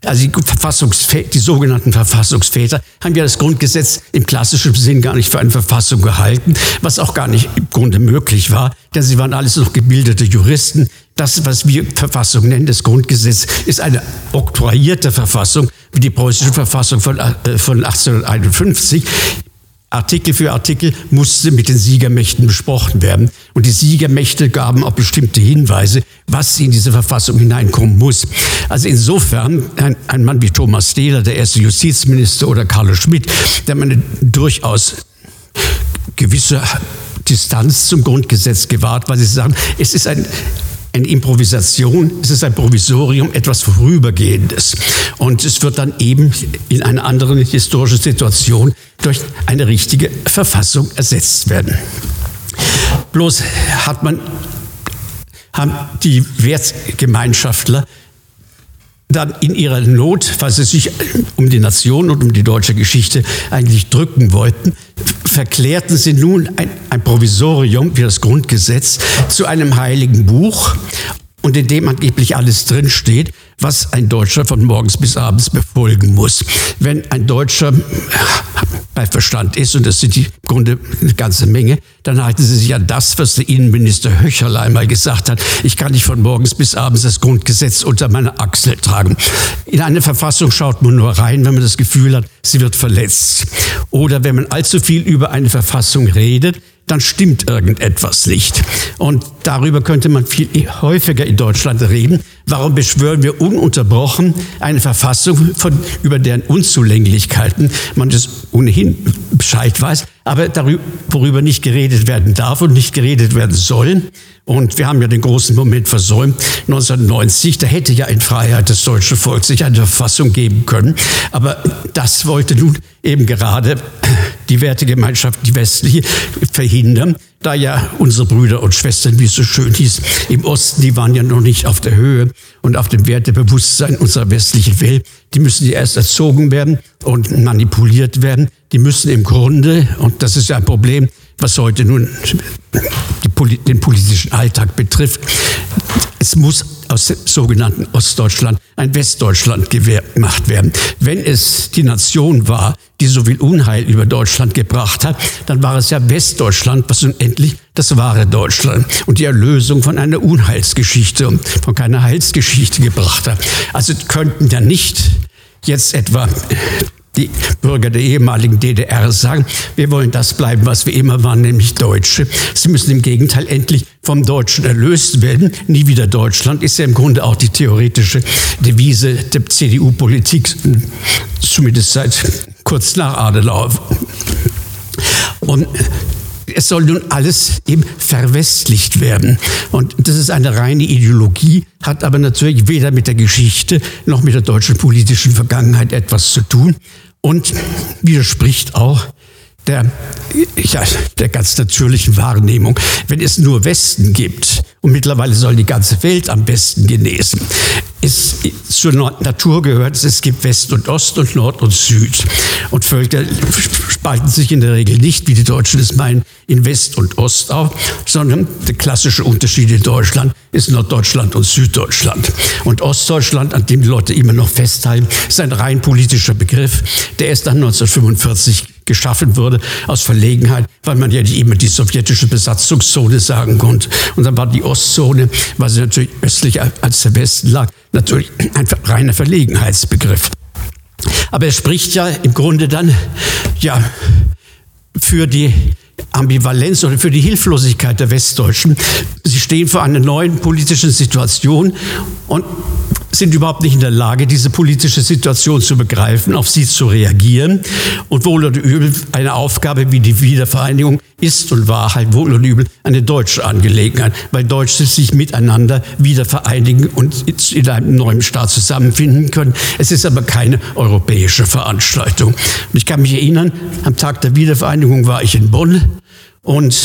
Also die, Verfassungsväter, die sogenannten Verfassungsväter haben ja das Grundgesetz im klassischen Sinn gar nicht für eine Verfassung gehalten, was auch gar nicht im Grunde möglich war, denn sie waren alles noch gebildete Juristen, Das, was wir Verfassung nennen, das Grundgesetz, ist eine oktroyierte Verfassung, wie die preußische Verfassung von, äh, von 1851. Artikel für Artikel musste mit den Siegermächten besprochen werden. Und die Siegermächte gaben auch bestimmte Hinweise, was in diese Verfassung hineinkommen muss. Also insofern, ein, ein Mann wie Thomas Dehler, der erste Justizminister, oder Carlo Schmidt, der eine durchaus gewisse Distanz zum Grundgesetz gewahrt, weil sie sagen, es ist ein, eine Improvisation, es ist ein Provisorium, etwas Vorübergehendes. Und es wird dann eben in einer anderen historischen Situation durch eine richtige Verfassung ersetzt werden. Bloß hat man, haben die Wertgemeinschaftler dann in ihrer Not, weil sie sich um die Nation und um die deutsche Geschichte eigentlich drücken wollten, verklärten sie nun ein, ein Provisorium wie das Grundgesetz zu einem heiligen Buch und in dem angeblich alles drinsteht, was ein Deutscher von morgens bis abends befolgen muss. Wenn ein Deutscher bei Verstand ist, und das sind die im Grunde eine ganze Menge, dann halten sie sich an das, was der Innenminister Höcherl einmal gesagt hat. Ich kann nicht von morgens bis abends das Grundgesetz unter meiner Achsel tragen. In eine Verfassung schaut man nur rein, wenn man das Gefühl hat, sie wird verletzt. Oder wenn man allzu viel über eine Verfassung redet, dann stimmt irgendetwas nicht. Und darüber könnte man viel häufiger in Deutschland reden. Warum beschwören wir ununterbrochen eine Verfassung, von, über deren Unzulänglichkeiten man das ohnehin Bescheid weiß, aber darüber, worüber nicht geredet werden darf und nicht geredet werden soll? Und wir haben ja den großen Moment versäumt. 1990, da hätte ja in Freiheit das deutsche Volk sich eine Verfassung geben können. Aber das wollte nun eben gerade die Wertegemeinschaft, die westliche, verhindern, da ja unsere Brüder und Schwestern, wie es so schön hieß, im Osten, die waren ja noch nicht auf der Höhe und auf dem Wertebewusstsein unserer westlichen Welt. Die müssen ja erst erzogen werden und manipuliert werden. Die müssen im Grunde, und das ist ja ein Problem, was heute nun die, den politischen Alltag betrifft. Es muss aus dem sogenannten Ostdeutschland ein Westdeutschland gemacht werden. Wenn es die Nation war, die so viel Unheil über Deutschland gebracht hat, dann war es ja Westdeutschland, was nun endlich das wahre Deutschland und die Erlösung von einer Unheilsgeschichte und von keiner Heilsgeschichte gebracht hat. Also könnten ja nicht jetzt etwa die Bürger der ehemaligen DDR sagen, wir wollen das bleiben, was wir immer waren, nämlich Deutsche. Sie müssen im Gegenteil endlich vom Deutschen erlöst werden. Nie wieder Deutschland ist ja im Grunde auch die theoretische Devise der CDU-Politik, zumindest seit kurz nach Adenauer. Und es soll nun alles eben verwestlicht werden. Und das ist eine reine Ideologie, hat aber natürlich weder mit der Geschichte noch mit der deutschen politischen Vergangenheit etwas zu tun und widerspricht auch der, ja, der ganz natürlichen Wahrnehmung. Wenn es nur Westen gibt, und mittlerweile soll die ganze Welt am besten genesen, es zur Natur gehört, es gibt West und Ost und Nord und Süd. Und Völker spalten sich in der Regel nicht, wie die Deutschen es meinen, in West und Ost auf, sondern der klassische Unterschied in Deutschland ist Norddeutschland und Süddeutschland. Und Ostdeutschland, an dem die Leute immer noch festhalten, ist ein rein politischer Begriff, der erst dann 1945 geschaffen wurde aus Verlegenheit, weil man ja nicht immer die sowjetische Besatzungszone sagen konnte. Und dann war die Ostzone, weil sie natürlich östlicher als der Westen lag, natürlich ein reiner Verlegenheitsbegriff. Aber er spricht ja im Grunde dann ja für die Ambivalenz oder für die Hilflosigkeit der Westdeutschen. Sie stehen vor einer neuen politischen Situation und sind überhaupt nicht in der Lage, diese politische Situation zu begreifen, auf sie zu reagieren. Und wohl oder übel eine Aufgabe wie die Wiedervereinigung ist und war halt wohl oder übel eine deutsche Angelegenheit, weil Deutsche sich miteinander wieder vereinigen und in einem neuen Staat zusammenfinden können. Es ist aber keine europäische Veranstaltung. Und ich kann mich erinnern, am Tag der Wiedervereinigung war ich in Bonn und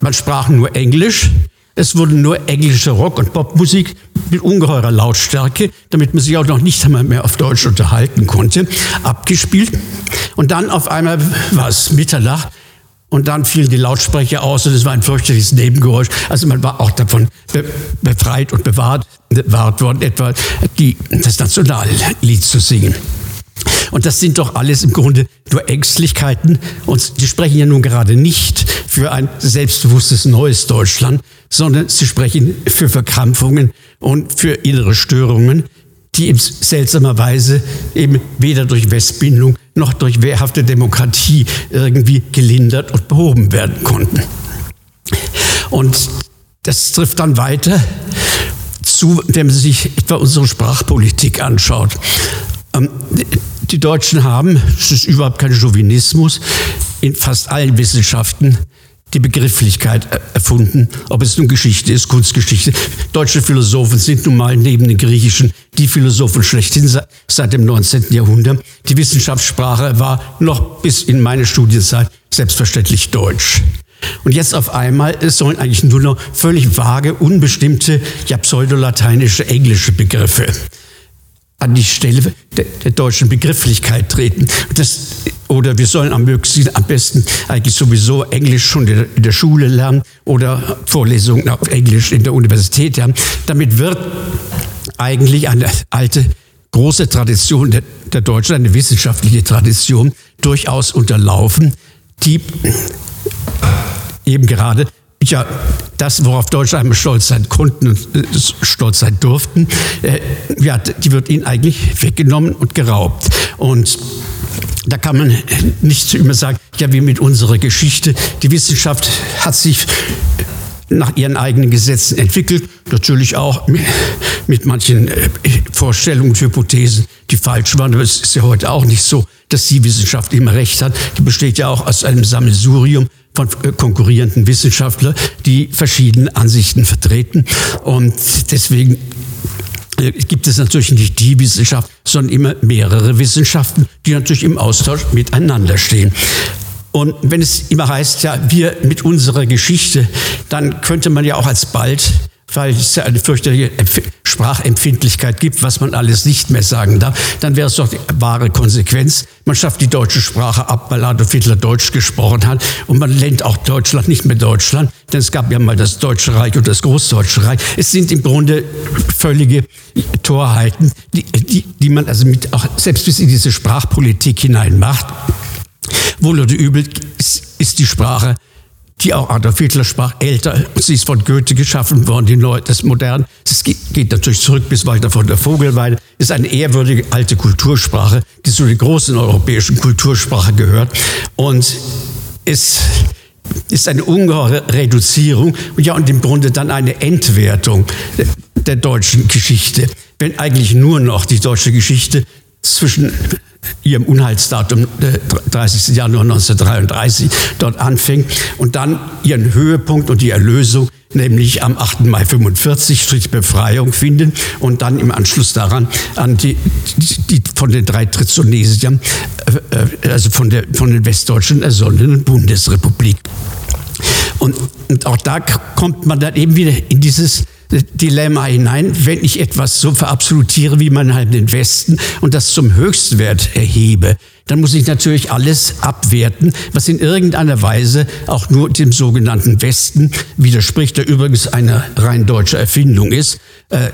man sprach nur Englisch. Es wurde nur englische Rock- und Popmusik mit ungeheurer Lautstärke, damit man sich auch noch nicht einmal mehr auf Deutsch unterhalten konnte, abgespielt. Und dann auf einmal war es Mitternacht und dann fielen die Lautsprecher aus und es war ein fürchterliches Nebengeräusch. Also man war auch davon befreit und bewahrt, bewahrt worden, etwa die, das Nationallied zu singen. Und das sind doch alles im Grunde nur Ängstlichkeiten. Und sie sprechen ja nun gerade nicht für ein selbstbewusstes neues Deutschland, sondern sie sprechen für Verkrampfungen und für innere Störungen, die in seltsamer Weise eben weder durch Westbindung noch durch wehrhafte Demokratie irgendwie gelindert und behoben werden konnten. Und das trifft dann weiter zu, wenn man sich etwa unsere Sprachpolitik anschaut. Die Deutschen haben, es ist überhaupt kein Chauvinismus, in fast allen Wissenschaften die Begrifflichkeit erfunden, ob es nun Geschichte ist, Kunstgeschichte. Deutsche Philosophen sind nun mal neben den griechischen die Philosophen schlechthin seit dem 19. Jahrhundert. Die Wissenschaftssprache war noch bis in meine Studienzeit selbstverständlich Deutsch. Und jetzt auf einmal sollen eigentlich nur noch völlig vage, unbestimmte, ja pseudolateinische, englische Begriffe an die Stelle der, der deutschen Begrifflichkeit treten. Das, oder wir sollen am, möglichsten, am besten eigentlich sowieso Englisch schon in der, Schule lernen oder Vorlesungen auf Englisch in der Universität haben. Damit wird eigentlich eine alte große Tradition der, der Deutschen, eine wissenschaftliche Tradition, durchaus unterlaufen, die eben gerade ja, das, worauf Deutsche einmal stolz sein konnten und äh, stolz sein durften, äh, ja, die wird ihnen eigentlich weggenommen und geraubt. Und da kann man nicht zu immer sagen, ja, wie mit unserer Geschichte. Die Wissenschaft hat sich nach ihren eigenen Gesetzen entwickelt, natürlich auch mit manchen äh, Vorstellungen und Hypothesen, die falsch waren. Aber es ist ja heute auch nicht so, dass die Wissenschaft immer recht hat. Die besteht ja auch aus einem Sammelsurium von äh, konkurrierenden Wissenschaftlern, die verschiedene Ansichten vertreten. Und deswegen äh, gibt es natürlich nicht die Wissenschaft, sondern immer mehrere Wissenschaften, die natürlich im Austausch miteinander stehen. Und wenn es immer heißt, ja, wir mit unserer Geschichte, dann könnte man ja auch alsbald weil es ja eine fürchterliche Sprachempfindlichkeit gibt, was man alles nicht mehr sagen darf, dann wäre es doch die wahre Konsequenz. Man schafft die deutsche Sprache ab, weil Adolf Hitler Deutsch gesprochen hat und man nennt auch Deutschland nicht mehr Deutschland, denn es gab ja mal das Deutsche Reich und das Großdeutsche Reich. Es sind im Grunde völlige Torheiten, die, die, die man also mit auch selbst bis in diese Sprachpolitik hinein macht. Wohl oder übel ist, ist die Sprache die auch Adolf Hitler sprach, älter. Sie ist von Goethe geschaffen worden, die Neu das Modern. Es geht natürlich zurück bis weiter von der Vogelweide. Ist eine ehrwürdige alte Kultursprache, die zu den großen europäischen Kultursprachen gehört. Und es ist eine ungeheure Reduzierung und ja, und im Grunde dann eine Entwertung der deutschen Geschichte. Wenn eigentlich nur noch die deutsche Geschichte zwischen ihrem Unheilsdatum 30. Januar 1933 dort anfängt und dann ihren Höhepunkt und die Erlösung nämlich am 8. Mai 45 durch Befreiung finden und dann im Anschluss daran an die, die, die von den drei Trizonesiern, äh, äh, also von, der, von den Westdeutschen ersonnenen Bundesrepublik. Und, und auch da kommt man dann eben wieder in dieses Dilemma hinein, wenn ich etwas so verabsolutiere wie man halt den Westen und das zum Höchstwert erhebe, dann muss ich natürlich alles abwerten, was in irgendeiner Weise auch nur dem sogenannten Westen widerspricht, der übrigens eine rein deutsche Erfindung ist. Äh,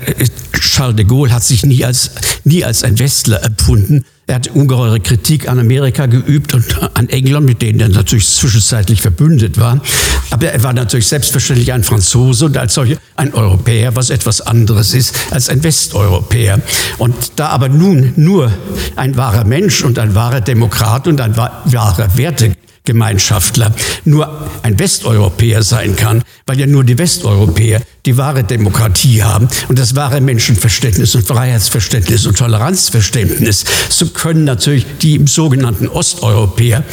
Charles de Gaulle hat sich nie als, nie als ein Westler empfunden, er hat ungeheure Kritik an Amerika geübt und an England, mit denen er natürlich zwischenzeitlich verbündet war. Aber er war natürlich selbstverständlich ein Franzose und als solcher ein Europäer, was etwas anderes ist als ein Westeuropäer. Und da aber nun nur ein wahrer Mensch und ein wahrer Demokrat und ein wahrer Werte Gemeinschaftler nur ein Westeuropäer sein kann, weil ja nur die Westeuropäer die wahre Demokratie haben und das wahre Menschenverständnis und Freiheitsverständnis und Toleranzverständnis. So können natürlich die sogenannten Osteuropäer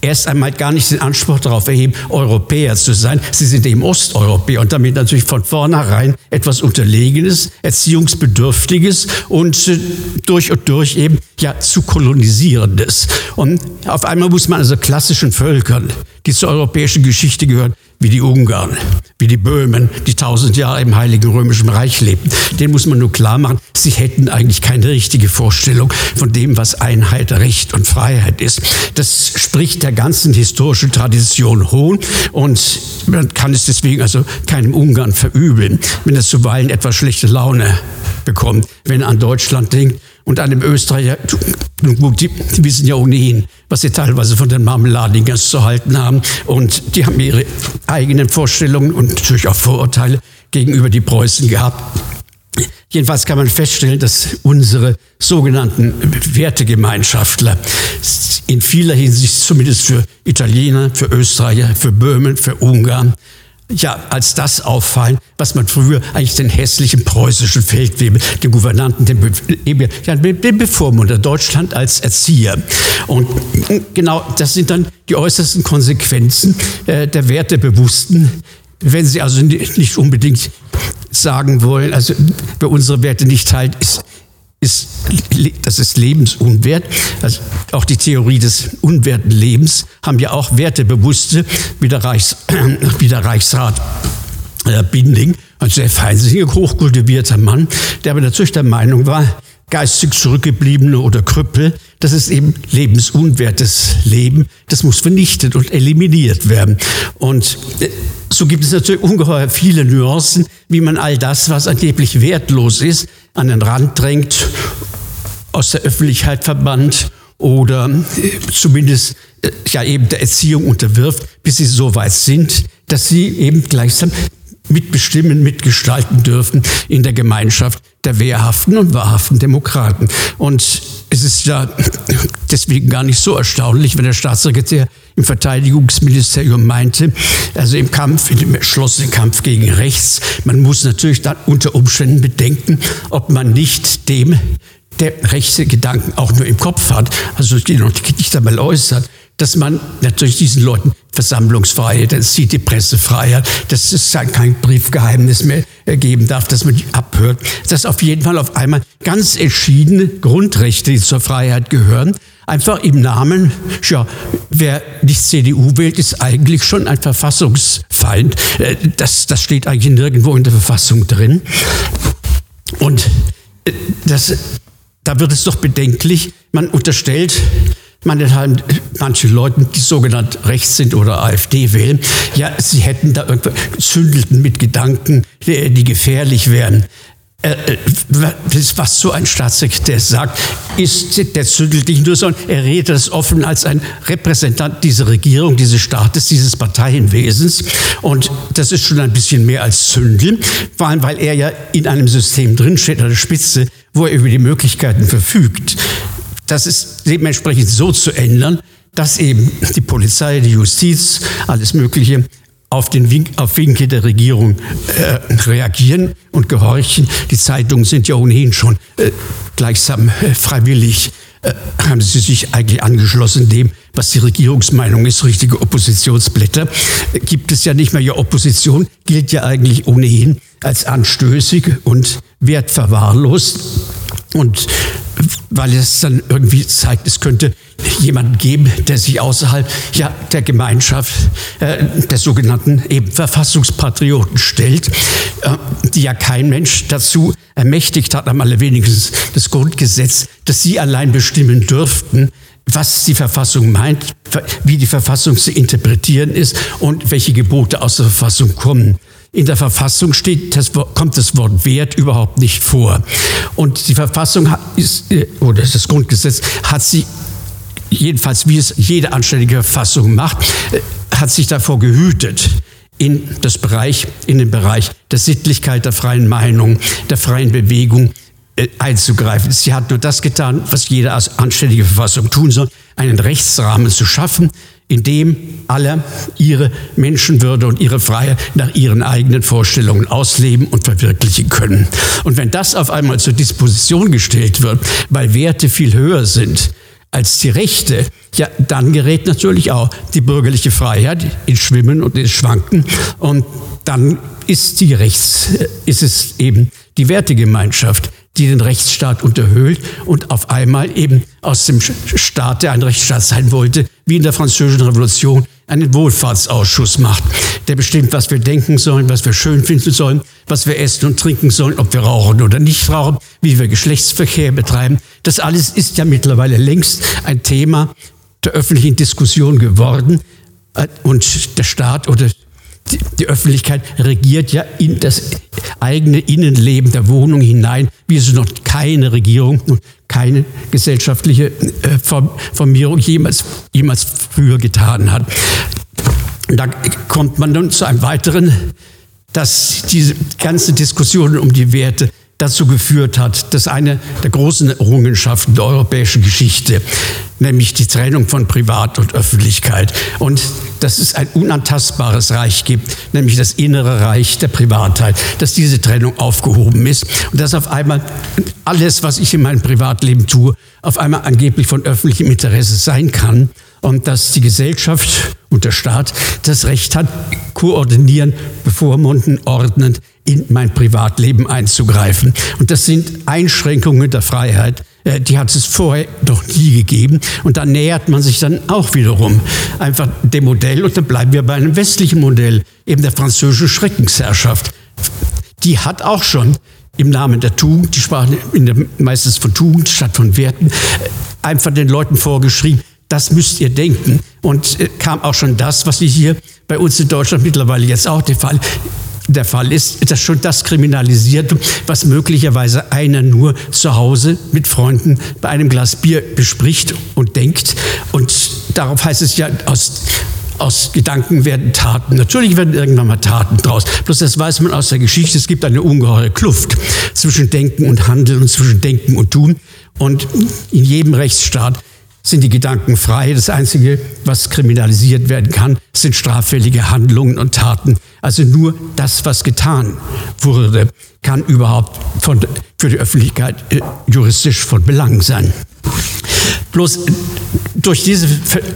erst einmal gar nicht den Anspruch darauf erheben, Europäer zu sein. Sie sind eben Osteuropäer und damit natürlich von vornherein etwas Unterlegenes, Erziehungsbedürftiges und äh, durch und durch eben ja zu kolonisierendes. Und auf einmal muss man also klassischen Völkern, die zur europäischen Geschichte gehören, wie die Ungarn, wie die Böhmen, die tausend Jahre im Heiligen Römischen Reich lebten. Den muss man nur klar machen, sie hätten eigentlich keine richtige Vorstellung von dem, was Einheit, Recht und Freiheit ist. Das spricht der ganzen historischen Tradition hohn und man kann es deswegen also keinem Ungarn verübeln, wenn es zuweilen etwas schlechte Laune bekommt, wenn er an Deutschland denkt und einem Österreicher, gut, die, wissen ja ohnehin, was sie teilweise von den Marmeladingers zu halten haben. Und die haben ihre eigenen Vorstellungen und natürlich auch Vorurteile gegenüber die Preußen gehabt. Jedenfalls kann man feststellen, dass unsere sogenannten Wertegemeinschaftler in vieler Hinsicht, zumindest für Italiener, für Österreicher, für Böhmen, für Ungarn, ja, als das auffallen, was man früher eigentlich den hässlichen preußischen Feldwebel, den Gouvernanten, den, Be ja, den Bevormunder Deutschland als Erzieher. Und genau das sind dann die äußersten Konsequenzen äh, der Wertebewussten, wenn sie also nicht unbedingt sagen wollen, also wer unsere Werte nicht teilt, ist, ist, das ist lebensunwert. Also auch die Theorie des unwerten Lebens haben ja auch Wertebewusste, wie der, Reichs, wie der Reichsrat äh, Binding, ein sehr feinsinniger, hochkultivierter Mann, der aber natürlich der Meinung war, geistig Zurückgebliebene oder Krüppel, das ist eben lebensunwertes Leben, das muss vernichtet und eliminiert werden. Und äh, so gibt es natürlich ungeheuer viele Nuancen, wie man all das, was angeblich wertlos ist, an den Rand drängt, aus der Öffentlichkeit verbannt oder äh, zumindest äh, ja eben der Erziehung unterwirft, bis sie so weit sind, dass sie eben gleichsam mitbestimmen, mitgestalten dürfen in der Gemeinschaft der wehrhaften und wahrhaften Demokraten. Und es ist ja deswegen gar nicht so erstaunlich, wenn der Staatssekretär im Verteidigungsministerium meinte, also im Kampf, dem entschlossenen Kampf gegen rechts, man muss natürlich dann unter Umständen bedenken, ob man nicht dem, der rechte Gedanken auch nur im Kopf hat, also die noch nicht einmal äußert, dass man natürlich diesen Leuten Versammlungsfreiheit, das sieht die Pressefreiheit, dass es kein Briefgeheimnis mehr geben darf, dass man die abhört, dass auf jeden Fall auf einmal ganz entschiedene Grundrechte, zur Freiheit gehören, einfach im Namen, ja, wer nicht CDU wählt, ist eigentlich schon ein Verfassungsfeind. Äh, das, das steht eigentlich nirgendwo in der Verfassung drin. Und äh, das, da wird es doch bedenklich, man unterstellt, meinethalben manche Leute, die sogenannt rechts sind oder AfD wählen, ja, sie hätten da irgendwie zündelten mit Gedanken, die gefährlich wären. Äh, äh, was so ein Staatssekretär sagt, ist, der zündelt nicht nur, sondern er redet das offen als ein Repräsentant dieser Regierung, dieses Staates, dieses Parteienwesens. Und das ist schon ein bisschen mehr als Zündeln, vor allem weil er ja in einem System drinsteht, an der Spitze, wo er über die Möglichkeiten verfügt. Das ist dementsprechend so zu ändern, dass eben die Polizei, die Justiz, alles Mögliche auf, den Wink, auf Winke der Regierung äh, reagieren und gehorchen. Die Zeitungen sind ja ohnehin schon äh, gleichsam äh, freiwillig, äh, haben sie sich eigentlich angeschlossen dem, was die Regierungsmeinung ist, richtige Oppositionsblätter. Äh, gibt es ja nicht mehr. Ja, Opposition gilt ja eigentlich ohnehin als anstößig und wertverwahrlost. Und weil es dann irgendwie zeigt, es könnte jemanden geben, der sich außerhalb ja, der Gemeinschaft äh, der sogenannten eben Verfassungspatrioten stellt, äh, die ja kein Mensch dazu ermächtigt hat, am allerwenigsten das Grundgesetz, dass sie allein bestimmen dürften, was die Verfassung meint, wie die Verfassung zu interpretieren ist und welche Gebote aus der Verfassung kommen. In der Verfassung steht, das, kommt das Wort Wert überhaupt nicht vor. Und die Verfassung ist, äh, oder das Grundgesetz hat sie jedenfalls wie es jede anständige Verfassung macht, äh, hat sich davor gehütet, in, das Bereich, in den Bereich der Sittlichkeit, der freien Meinung, der freien Bewegung einzugreifen. Sie hat nur das getan, was jede anständige Verfassung tun soll, einen Rechtsrahmen zu schaffen, in dem alle ihre Menschenwürde und ihre Freiheit nach ihren eigenen Vorstellungen ausleben und verwirklichen können. Und wenn das auf einmal zur Disposition gestellt wird, weil Werte viel höher sind als die Rechte, ja, dann gerät natürlich auch die bürgerliche Freiheit ins Schwimmen und ins Schwanken. Und dann ist die Rechts, ist es eben die Wertegemeinschaft, die den Rechtsstaat unterhöhlt und auf einmal eben aus dem Staat, der ein Rechtsstaat sein wollte, wie in der Französischen Revolution, einen Wohlfahrtsausschuss macht, der bestimmt, was wir denken sollen, was wir schön finden sollen, was wir essen und trinken sollen, ob wir rauchen oder nicht rauchen, wie wir Geschlechtsverkehr betreiben. Das alles ist ja mittlerweile längst ein Thema der öffentlichen Diskussion geworden. Und der Staat oder die, die Öffentlichkeit regiert ja in das eigene Innenleben der Wohnung hinein, wie es noch keine Regierung und keine gesellschaftliche äh, Formierung jemals, jemals früher getan hat. Da kommt man nun zu einem weiteren, dass diese ganze Diskussion um die Werte dazu geführt hat, dass eine der großen Errungenschaften der europäischen Geschichte, nämlich die Trennung von Privat und Öffentlichkeit und dass es ein unantastbares Reich gibt, nämlich das innere Reich der Privatheit, dass diese Trennung aufgehoben ist und dass auf einmal alles, was ich in meinem Privatleben tue, auf einmal angeblich von öffentlichem Interesse sein kann und dass die Gesellschaft und der Staat das Recht hat, koordinieren, bevormunden, ordnen, in mein Privatleben einzugreifen. Und das sind Einschränkungen der Freiheit, äh, die hat es vorher noch nie gegeben. Und da nähert man sich dann auch wiederum einfach dem Modell und dann bleiben wir bei einem westlichen Modell, eben der französischen Schreckensherrschaft. Die hat auch schon im Namen der Tugend, die sprachen der, meistens von Tugend statt von Werten, äh, einfach den Leuten vorgeschrieben, das müsst ihr denken. Und äh, kam auch schon das, was wir hier bei uns in Deutschland mittlerweile jetzt auch der Fall der Fall ist, dass schon das kriminalisiert, was möglicherweise einer nur zu Hause mit Freunden bei einem Glas Bier bespricht und denkt. Und darauf heißt es ja aus aus Gedanken werden Taten. Natürlich werden irgendwann mal Taten draus. Bloß das weiß man aus der Geschichte. Es gibt eine ungeheure Kluft zwischen Denken und Handeln und zwischen Denken und Tun. Und in jedem Rechtsstaat sind die Gedanken frei. Das Einzige, was kriminalisiert werden kann, sind straffällige Handlungen und Taten. Also nur das, was getan wurde, kann überhaupt von, für die Öffentlichkeit äh, juristisch von Belang sein. Bloß äh, durch diese,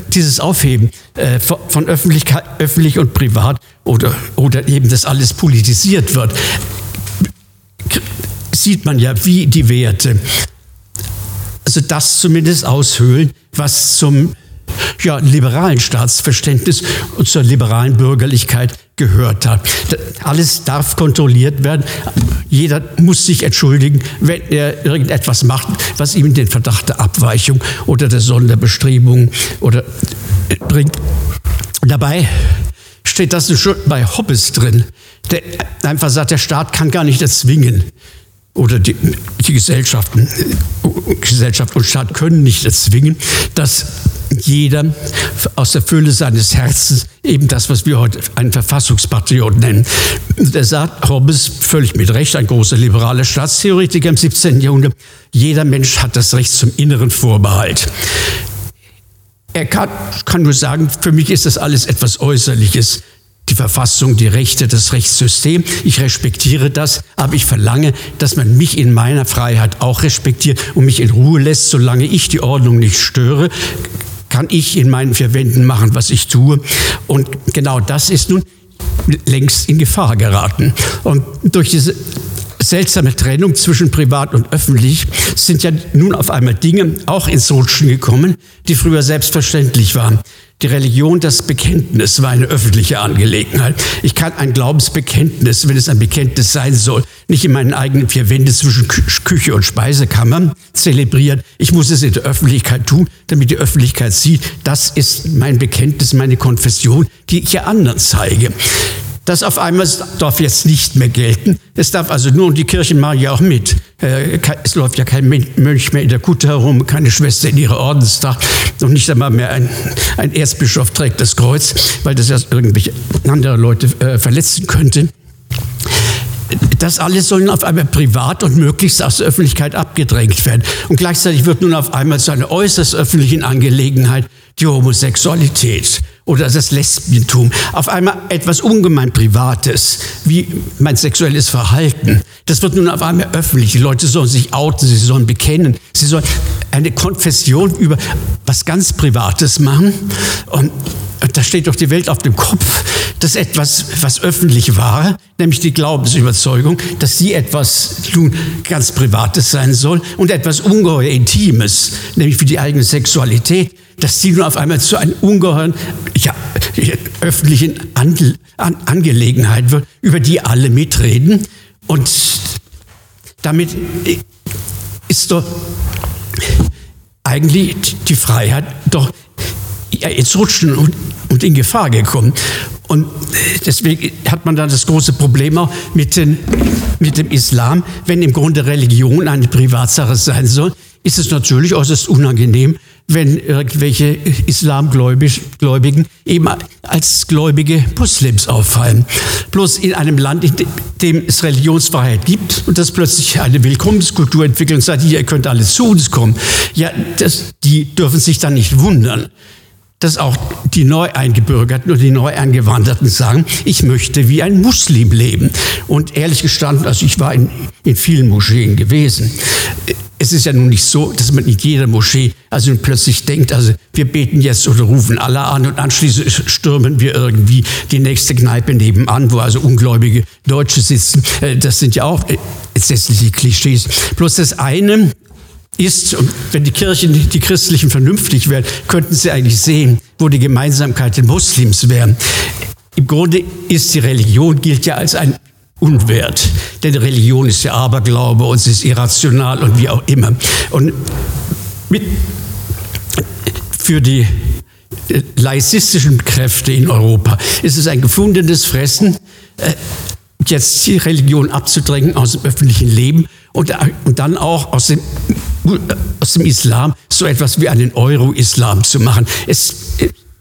dieses Aufheben äh, von Öffentlichkeit, öffentlich und privat oder, oder eben, dass alles politisiert wird, sieht man ja, wie die Werte also das zumindest aushöhlen, was zum ja, liberalen Staatsverständnis und zur liberalen Bürgerlichkeit gehört hat. Alles darf kontrolliert werden. Jeder muss sich entschuldigen, wenn er irgendetwas macht, was ihm den Verdacht der Abweichung oder der Sonderbestrebung oder äh, bringt. Dabei steht das schon bei Hobbes drin, der einfach sagt, der Staat kann gar nicht erzwingen oder die, die Gesellschaften, Gesellschaft und Staat können nicht erzwingen, dass jeder aus der Fülle seines Herzens eben das, was wir heute einen Verfassungspatriot nennen. Der sagt, Hobbes, völlig mit Recht, ein großer liberaler Staatstheoretiker im 17. Jahrhundert, jeder Mensch hat das Recht zum inneren Vorbehalt. Er kann, kann nur sagen, für mich ist das alles etwas Äußerliches die Verfassung, die Rechte, das Rechtssystem. Ich respektiere das, aber ich verlange, dass man mich in meiner Freiheit auch respektiert und mich in Ruhe lässt, solange ich die Ordnung nicht störe kann ich in meinen vier Wänden machen, was ich tue. Und genau das ist nun längst in Gefahr geraten. Und durch diese seltsame Trennung zwischen privat und öffentlich sind ja nun auf einmal Dinge auch ins Rutschen gekommen, die früher selbstverständlich waren. Die Religion, das Bekenntnis war eine öffentliche Angelegenheit. Ich kann ein Glaubensbekenntnis, wenn es ein Bekenntnis sein soll, nicht in meinen eigenen vier Wänden zwischen Küche und Speisekammer zelebrieren. Ich muss es in der Öffentlichkeit tun, damit die Öffentlichkeit sieht, das ist mein Bekenntnis, meine Konfession, die ich ja anderen zeige. Das auf einmal darf jetzt nicht mehr gelten. Es darf also nur, die Kirchen machen ja auch mit. Äh, es läuft ja kein Mönch mehr in der Kutte herum, keine Schwester in ihrer Ordenstracht und nicht einmal mehr ein, ein Erzbischof trägt das Kreuz, weil das ja irgendwelche andere Leute äh, verletzen könnte. Das alles soll nun auf einmal privat und möglichst aus der Öffentlichkeit abgedrängt werden. Und gleichzeitig wird nun auf einmal zu einer äußerst öffentlichen Angelegenheit die Homosexualität oder das Lesbientum, auf einmal etwas ungemein Privates, wie mein sexuelles Verhalten. Das wird nun auf einmal öffentlich. Die Leute sollen sich outen, sie sollen bekennen, sie sollen eine Konfession über was ganz Privates machen. Und da steht doch die Welt auf dem Kopf, dass etwas, was öffentlich war, nämlich die Glaubensüberzeugung, dass sie etwas nun ganz Privates sein soll und etwas ungeheuer Intimes, nämlich für die eigene Sexualität, dass sie nun auf einmal zu einem ungeheuren ja, öffentlichen An An Angelegenheit wird, über die alle mitreden. Und damit ist doch eigentlich die Freiheit doch ins Rutschen und, und in Gefahr gekommen. Und deswegen hat man dann das große Problem auch mit, den, mit dem Islam, wenn im Grunde Religion eine Privatsache sein soll, ist es natürlich äußerst unangenehm, wenn irgendwelche Islamgläubigen eben als gläubige Muslims auffallen. Bloß in einem Land, in dem es Religionsfreiheit gibt und das plötzlich eine Willkommenskultur entwickelt und sagt, ihr könnt alle zu uns kommen, ja, das, die dürfen sich dann nicht wundern dass auch die Neueingebürgerten oder die Neueingewanderten sagen, ich möchte wie ein Muslim leben. Und ehrlich gestanden, also ich war in, in vielen Moscheen gewesen. Es ist ja nun nicht so, dass man in jeder Moschee also plötzlich denkt, also wir beten jetzt oder rufen Allah an und anschließend stürmen wir irgendwie die nächste Kneipe nebenan, wo also ungläubige Deutsche sitzen. Äh, das sind ja auch entsetzliche Klischees. Bloß das eine ist, und wenn die Kirchen, die Christlichen vernünftig wären, könnten sie eigentlich sehen, wo die Gemeinsamkeit der Muslims wären. Im Grunde ist die Religion, gilt ja als ein Unwert. Denn Religion ist ja Aberglaube und sie ist irrational und wie auch immer. Und mit, für die laizistischen Kräfte in Europa ist es ein gefundenes Fressen, äh, jetzt die Religion abzudrängen aus dem öffentlichen Leben und, und dann auch aus dem, aus dem Islam so etwas wie einen Euro-Islam zu machen. Es,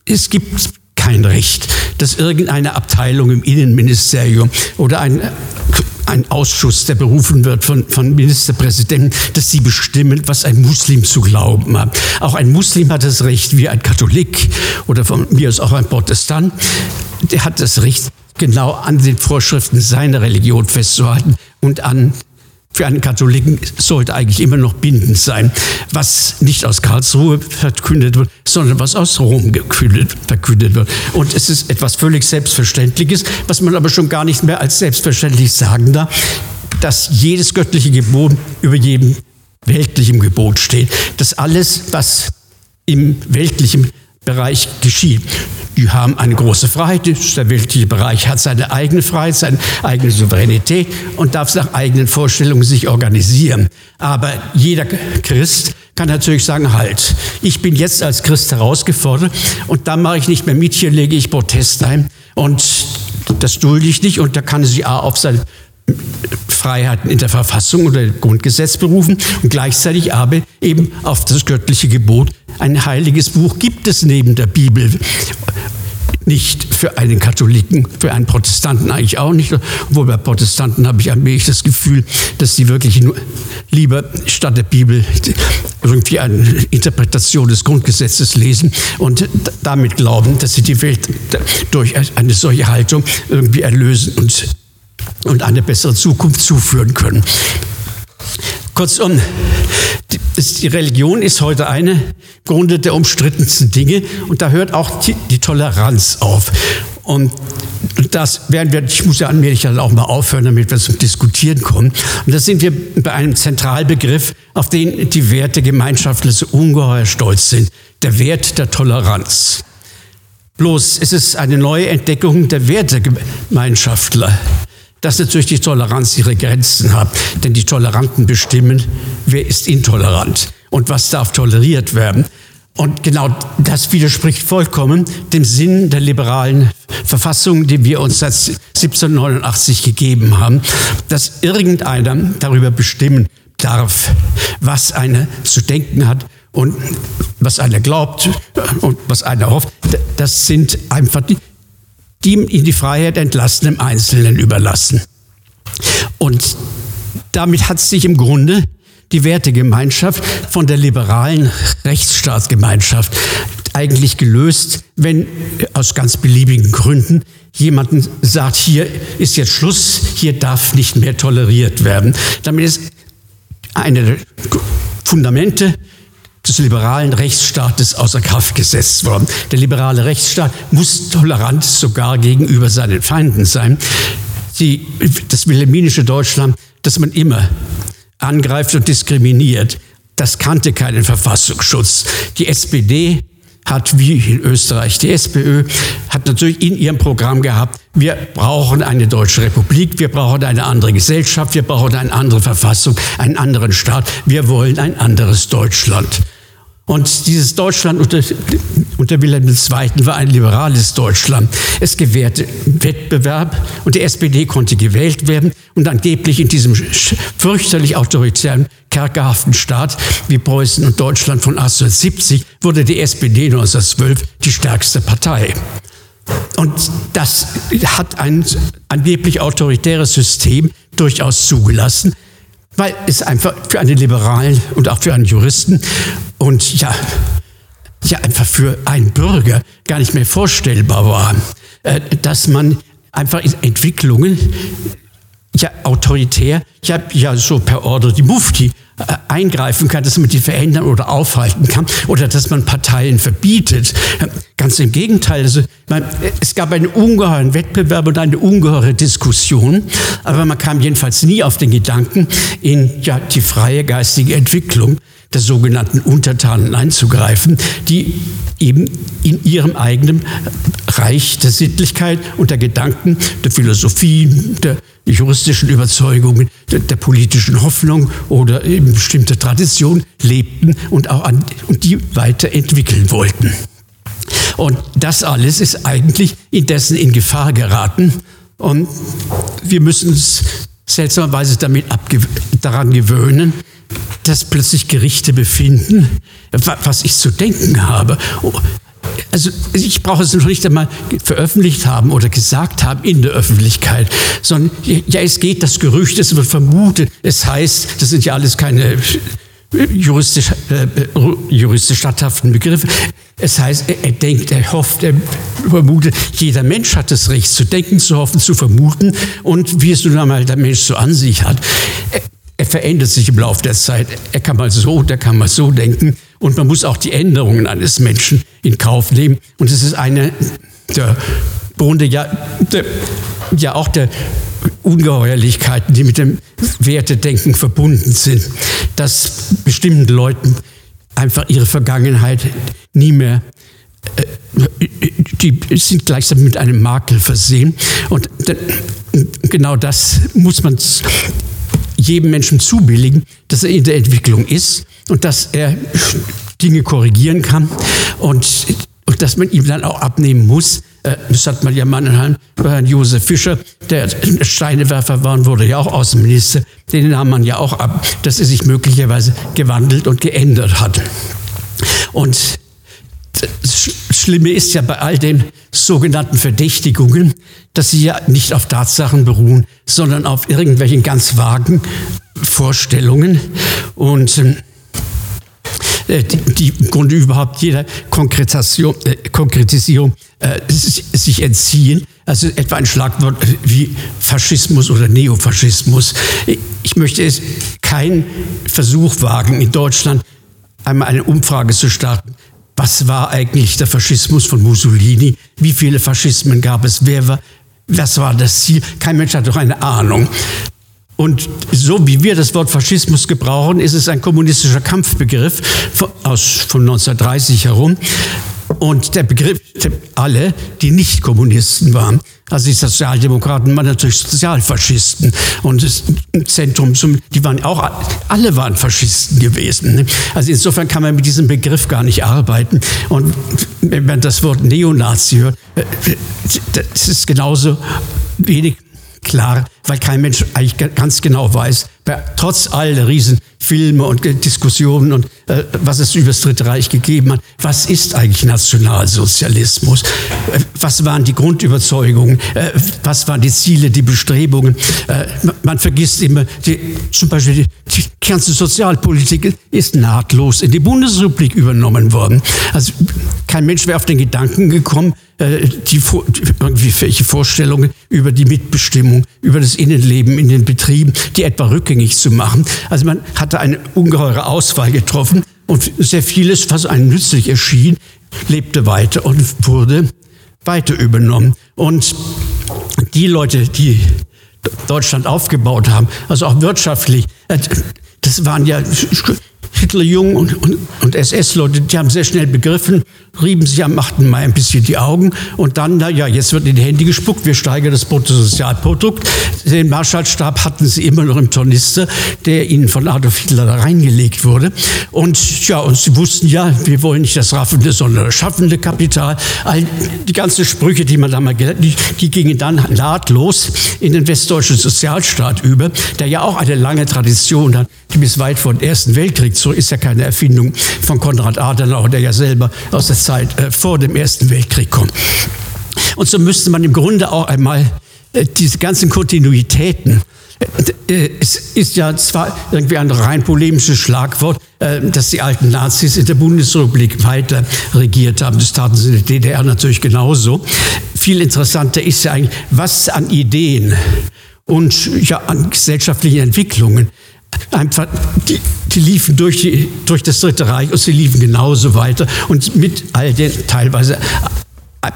es gibt kein Recht, dass irgendeine Abteilung im Innenministerium oder ein, ein Ausschuss, der berufen wird von, von Ministerpräsidenten, dass sie bestimmen, was ein Muslim zu glauben hat. Auch ein Muslim hat das Recht, wie ein Katholik oder von mir aus auch ein Protestant, der hat das Recht, genau an den Vorschriften seiner Religion festzuhalten und an für einen Katholiken sollte eigentlich immer noch bindend sein, was nicht aus Karlsruhe verkündet wird, sondern was aus Rom verkündet wird. Und es ist etwas völlig Selbstverständliches, was man aber schon gar nicht mehr als selbstverständlich sagen darf, dass jedes göttliche Gebot über jedem weltlichen Gebot steht. Dass alles, was im weltlichen Bereich geschieht. Die haben eine große Freiheit. Der weltliche Bereich hat seine eigene Freiheit, seine eigene Souveränität und darf nach eigenen Vorstellungen sich organisieren. Aber jeder Christ kann natürlich sagen, halt, ich bin jetzt als Christ herausgefordert und da mache ich nicht mehr mit, hier lege ich Protest ein und das dulde ich nicht und da kann sie A auf seine Freiheiten in der Verfassung oder im Grundgesetz berufen und gleichzeitig aber eben auf das göttliche Gebot. Ein heiliges Buch gibt es neben der Bibel nicht für einen Katholiken, für einen Protestanten eigentlich auch nicht. Obwohl bei Protestanten habe ich allmählich das Gefühl, dass sie wirklich lieber statt der Bibel irgendwie eine Interpretation des Grundgesetzes lesen und damit glauben, dass sie die Welt durch eine solche Haltung irgendwie erlösen und und eine bessere Zukunft zuführen können. Kurzum, die Religion ist heute eine Grunde der umstrittensten Dinge und da hört auch die, Toleranz auf. Und das werden wir, ich muss ja allmählich dann auch mal aufhören, damit wir zum Diskutieren kommen. Und da sind wir bei einem Zentralbegriff, auf den die Werte Gemeinschaftler so ungeheuer stolz sind. Der Wert der Toleranz. Bloß ist es eine neue Entdeckung der Wertegemeinschaftler dass natürlich die Toleranz ihre Grenzen hat. Denn die Toleranten bestimmen, wer ist intolerant und was darf toleriert werden. Und genau das widerspricht vollkommen dem Sinn der liberalen Verfassung, die wir uns seit 1789 gegeben haben, dass irgendeiner darüber bestimmen darf, was einer zu denken hat und was einer glaubt und was einer hofft. Das sind einfach die, in die Freiheit entlassenen Einzelnen überlassen. Und damit hat sich im Grunde die Wertegemeinschaft von der liberalen Rechtsstaatsgemeinschaft eigentlich gelöst, wenn aus ganz beliebigen Gründen jemanden sagt, hier ist jetzt Schluss, hier darf nicht mehr toleriert werden. Damit ist eine der Fundamente des liberalen Rechtsstaates außer Kraft gesetzt worden. Der liberale Rechtsstaat muss tolerant sogar gegenüber seinen Feinden sein. Die, das wilhelminische Deutschland, das man immer angreift und diskriminiert, das kannte keinen Verfassungsschutz. Die SPD hat wie in Österreich die SPÖ, hat natürlich in ihrem Programm gehabt, wir brauchen eine deutsche Republik, wir brauchen eine andere Gesellschaft, wir brauchen eine andere Verfassung, einen anderen Staat, wir wollen ein anderes Deutschland. Und dieses Deutschland unter, unter Wilhelm II. war ein liberales Deutschland. Es gewährte Wettbewerb und die SPD konnte gewählt werden. Und angeblich in diesem fürchterlich autoritären, kerkerhaften Staat wie Preußen und Deutschland von 1870 wurde die SPD 1912 die stärkste Partei. Und das hat ein angeblich autoritäres System durchaus zugelassen, weil es einfach für einen Liberalen und auch für einen Juristen und ja, ja einfach für einen Bürger gar nicht mehr vorstellbar war, äh, dass man einfach in Entwicklungen ja autoritär, ja, ja so per Ordre die Mufti äh, eingreifen kann, dass man die verändern oder aufhalten kann oder dass man Parteien verbietet. Ganz im Gegenteil. Also, man, es gab einen ungeheuren Wettbewerb und eine ungeheure Diskussion, aber man kam jedenfalls nie auf den Gedanken, in ja, die freie geistige Entwicklung der sogenannten Untertanen einzugreifen, die eben in ihrem eigenen Reich der Sittlichkeit und der Gedanken, der Philosophie, der juristischen Überzeugungen, der, der politischen Hoffnung oder eben bestimmte Tradition lebten und auch an, und die weiterentwickeln wollten. Und das alles ist eigentlich indessen in Gefahr geraten. Und wir müssen uns seltsamerweise damit daran gewöhnen, dass plötzlich Gerichte befinden, was ich zu denken habe. Also ich brauche es noch nicht einmal veröffentlicht haben oder gesagt haben in der Öffentlichkeit, sondern ja, es geht das Gerücht, es wird vermutet, es heißt, das sind ja alles keine juristisch, äh, juristisch statthaften Begriffe. Es heißt, er, er, denkt, er hofft, er vermutet, jeder Mensch hat das Recht zu denken, zu hoffen, zu vermuten und wie es nun einmal der Mensch so an sich hat er verändert sich im Laufe der Zeit. Er kann mal so, der kann mal so denken. Und man muss auch die Änderungen eines Menschen in Kauf nehmen. Und es ist eine der Grunde ja, der, ja auch der Ungeheuerlichkeiten, die mit dem Wertedenken verbunden sind, dass bestimmten Leuten einfach ihre Vergangenheit nie mehr äh, die sind gleichsam mit einem Makel versehen. Und genau das muss man jedem Menschen zubilligen, dass er in der Entwicklung ist und dass er Dinge korrigieren kann und, und dass man ihm dann auch abnehmen muss. Äh, das hat man ja Mannheim bei Herrn Josef Fischer, der Steinewerfer war und wurde ja auch Außenminister, den nahm man ja auch ab, dass er sich möglicherweise gewandelt und geändert hat. Und das Schlimme ist ja bei all den sogenannten Verdächtigungen, dass sie ja nicht auf Tatsachen beruhen, sondern auf irgendwelchen ganz vagen Vorstellungen und äh, die, im Grunde überhaupt jeder Konkretisation, äh, Konkretisierung äh, sich entziehen. Also etwa ein Schlagwort wie Faschismus oder Neofaschismus. Ich möchte es keinen Versuch wagen, in Deutschland einmal eine Umfrage zu starten, was war eigentlich der Faschismus von Mussolini? Wie viele Faschismen gab es? Wer war, was war das Ziel? Kein Mensch hat doch eine Ahnung. Und so wie wir das Wort Faschismus gebrauchen, ist es ein kommunistischer Kampfbegriff aus, von 1930 herum. Und der Begriff, alle, die nicht Kommunisten waren, also die Sozialdemokraten waren natürlich Sozialfaschisten und das Zentrum, die waren auch, alle waren Faschisten gewesen. Also insofern kann man mit diesem Begriff gar nicht arbeiten. Und wenn man das Wort Neonazi hört, äh, das ist genauso wenig klar, weil kein Mensch eigentlich ganz genau weiß, trotz all der Riesenfilme und Diskussionen und äh, was es über das Dritte Reich gegeben hat, was ist eigentlich Nationalsozialismus? Äh, was waren die Grundüberzeugungen? Äh, was waren die Ziele, die Bestrebungen? Äh, man vergisst immer, die, zum Beispiel die, die ganze Sozialpolitik ist nahtlos in die Bundesrepublik übernommen worden. Also kein Mensch wäre auf den Gedanken gekommen, die, irgendwelche Vorstellungen über die Mitbestimmung, über das Innenleben in den Betrieben, die etwa rückgängig zu machen. Also man hatte eine ungeheure Auswahl getroffen und sehr vieles, was einem nützlich erschien, lebte weiter und wurde weiter übernommen. Und die Leute, die Deutschland aufgebaut haben, also auch wirtschaftlich, äh, das waren ja Hitlerjungen und, und, und SS-Leute, die haben sehr schnell begriffen, rieben sich am 8. Mai ein bisschen die Augen und dann, na ja, jetzt wird in die Hände gespuckt, wir steigern das Bruttosozialprodukt. Den Marschallstab hatten sie immer noch im Tornister, der ihnen von Adolf Hitler da reingelegt wurde. Und ja, und sie wussten ja, wir wollen nicht das raffende, sondern das schaffende Kapital. All die ganzen Sprüche, die man da mal gelernt die, die gingen dann nahtlos in den westdeutschen Sozialstaat über, der ja auch eine lange Tradition hat, die bis weit vor dem Ersten Weltkrieg zurück ist ja keine Erfindung von Konrad Adenauer, der ja selber aus der Zeit äh, vor dem Ersten Weltkrieg kommt. Und so müsste man im Grunde auch einmal äh, diese ganzen Kontinuitäten äh, äh, es ist ja zwar irgendwie ein rein polemisches Schlagwort, äh, dass die alten Nazis in der Bundesrepublik weiter regiert haben. Das taten sie in der DDR natürlich genauso. Viel interessanter ist ja eigentlich, was an Ideen und ja, an gesellschaftlichen Entwicklungen einfach, die, die liefen durch, die, durch das Dritte Reich und sie liefen genauso weiter und mit all den teilweise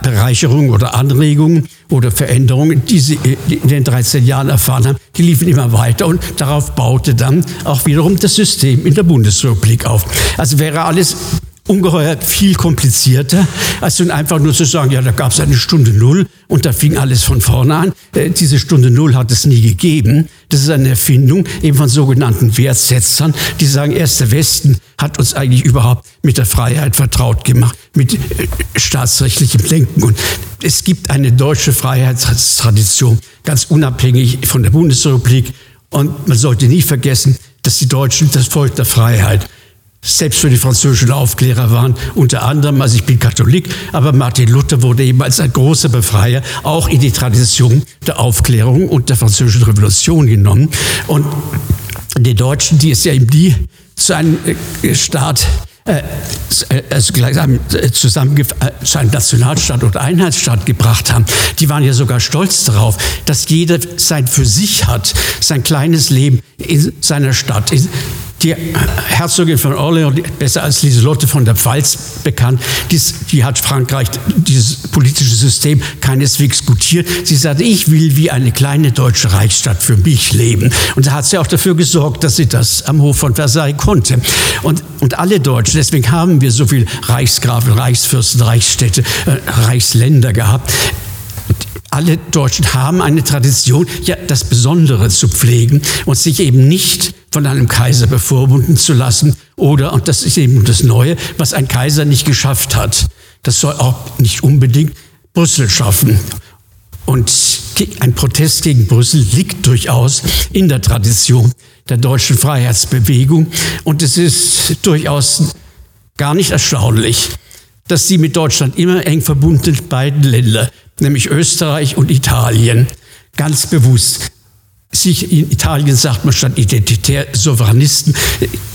Bereicherungen oder Anregungen oder Veränderungen, die sie in den 13 Jahren erfahren haben, die liefen immer weiter und darauf baute dann auch wiederum das System in der Bundesrepublik auf. Also wäre alles ungeheuer viel komplizierter, als nun einfach nur zu sagen, ja, da gab es eine Stunde Null und da fing alles von vorne an. Äh, diese Stunde Null hat es nie gegeben. Das ist eine Erfindung eben von sogenannten Wertsetzern, die sagen, erst der Westen hat uns eigentlich überhaupt mit der Freiheit vertraut gemacht, mit äh, staatsrechtlichem Denken. Und es gibt eine deutsche Freiheitstradition, ganz unabhängig von der Bundesrepublik. Und man sollte nie vergessen, dass die Deutschen das Volk der Freiheit selbst für die französischen Aufklärer waren, unter anderem, also ich bin Katholik, aber Martin Luther wurde eben als ein großer Befreier auch in die Tradition der Aufklärung und der französischen Revolution genommen. Und die Deutschen, die es ja eben die zu einem äh, Staat äh, also gleichsam äh, zusammen zu einem Nationalstaat oder Einheitsstaat gebracht haben, die waren ja sogar stolz darauf, dass jeder sein für sich hat, sein kleines Leben in seiner Stadt, in, die Herzogin von Orléans, besser als Lieselotte von der Pfalz bekannt, die, die hat Frankreich dieses politische System keineswegs gutiert. Sie sagte, ich will wie eine kleine deutsche Reichsstadt für mich leben. Und da hat sie auch dafür gesorgt, dass sie das am Hof von Versailles konnte. Und, und alle Deutschen, deswegen haben wir so viel Reichsgrafen, Reichsfürsten, Reichsstädte, äh, Reichsländer gehabt alle Deutschen haben eine Tradition, ja, das Besondere zu pflegen und sich eben nicht von einem Kaiser bevormunden zu lassen oder, und das ist eben das Neue, was ein Kaiser nicht geschafft hat. Das soll auch nicht unbedingt Brüssel schaffen. Und ein Protest gegen Brüssel liegt durchaus in der Tradition der deutschen Freiheitsbewegung. Und es ist durchaus gar nicht erstaunlich, dass die mit Deutschland immer eng verbundenen beiden Länder, nämlich Österreich und Italien, ganz bewusst sich in Italien sagt man statt identitär Souveränisten,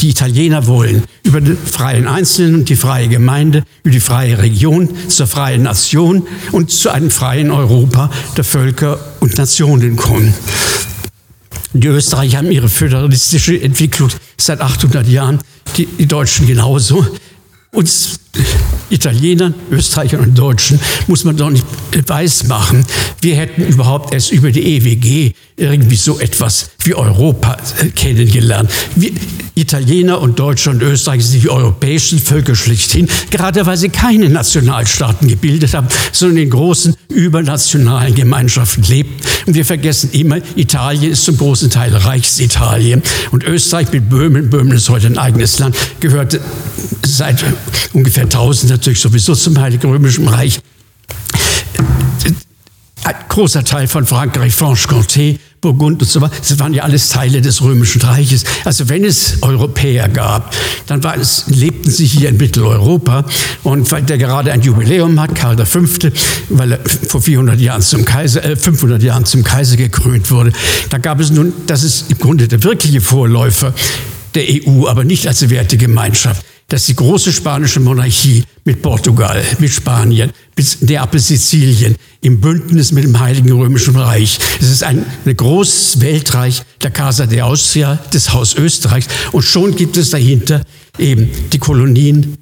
die Italiener wollen über den freien Einzelnen und die freie Gemeinde, über die freie Region zur freien Nation und zu einem freien Europa der Völker und Nationen kommen. Die Österreicher haben ihre föderalistische Entwicklung seit 800 Jahren, die, die Deutschen genauso. Uns Italienern, Österreichern und Deutschen muss man doch nicht weiß machen, wir hätten überhaupt erst über die EWG irgendwie so etwas wie Europa äh, kennengelernt. Wir, Italiener und Deutsche und Österreicher sind die europäischen Völker schlichthin, gerade weil sie keine Nationalstaaten gebildet haben, sondern in großen übernationalen Gemeinschaften lebten. Und wir vergessen immer, Italien ist zum großen Teil Reichsitalien. Und Österreich mit Böhmen, Böhmen ist heute ein eigenes Land, gehörte seit ungefähr 1000 natürlich sowieso zum Heiligen Römischen Reich. Ein großer Teil von Frankreich, Franche-Comté, Burgund und so weiter, das waren ja alles Teile des Römischen Reiches. Also wenn es Europäer gab, dann es, lebten sie hier in Mitteleuropa. Und weil der gerade ein Jubiläum hat, Karl V., weil er vor 400 Jahren zum Kaiser, äh, 500 Jahren zum Kaiser gekrönt wurde, da gab es nun, das ist im Grunde der wirkliche Vorläufer der EU, aber nicht als Wertegemeinschaft dass die große spanische Monarchie mit Portugal, mit Spanien, bis Neapel, Sizilien im Bündnis mit dem Heiligen Römischen Reich. Es ist ein, ein großes Weltreich der Casa de Austria, des Haus Österreichs. Und schon gibt es dahinter eben die Kolonien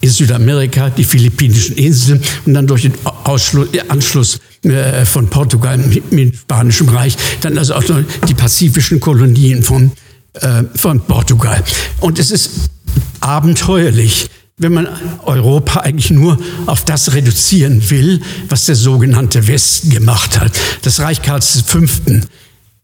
in Südamerika, die philippinischen Inseln und dann durch den Ausschluss, Anschluss äh, von Portugal mit, mit Spanischem Reich, dann also auch die pazifischen Kolonien von äh, von Portugal. Und es ist abenteuerlich, wenn man Europa eigentlich nur auf das reduzieren will, was der sogenannte Westen gemacht hat. Das Reich Karls V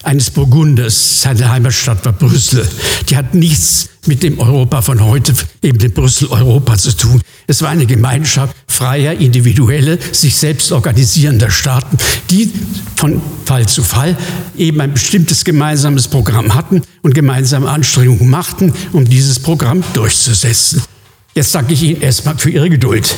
eines Burgunders, seine Heimatstadt war Brüssel. Die hat nichts mit dem Europa von heute, eben dem Brüssel-Europa zu tun. Es war eine Gemeinschaft freier, individuelle, sich selbst organisierender Staaten, die von Fall zu Fall eben ein bestimmtes gemeinsames Programm hatten und gemeinsame Anstrengungen machten, um dieses Programm durchzusetzen. Jetzt danke ich Ihnen erstmal für Ihre Geduld.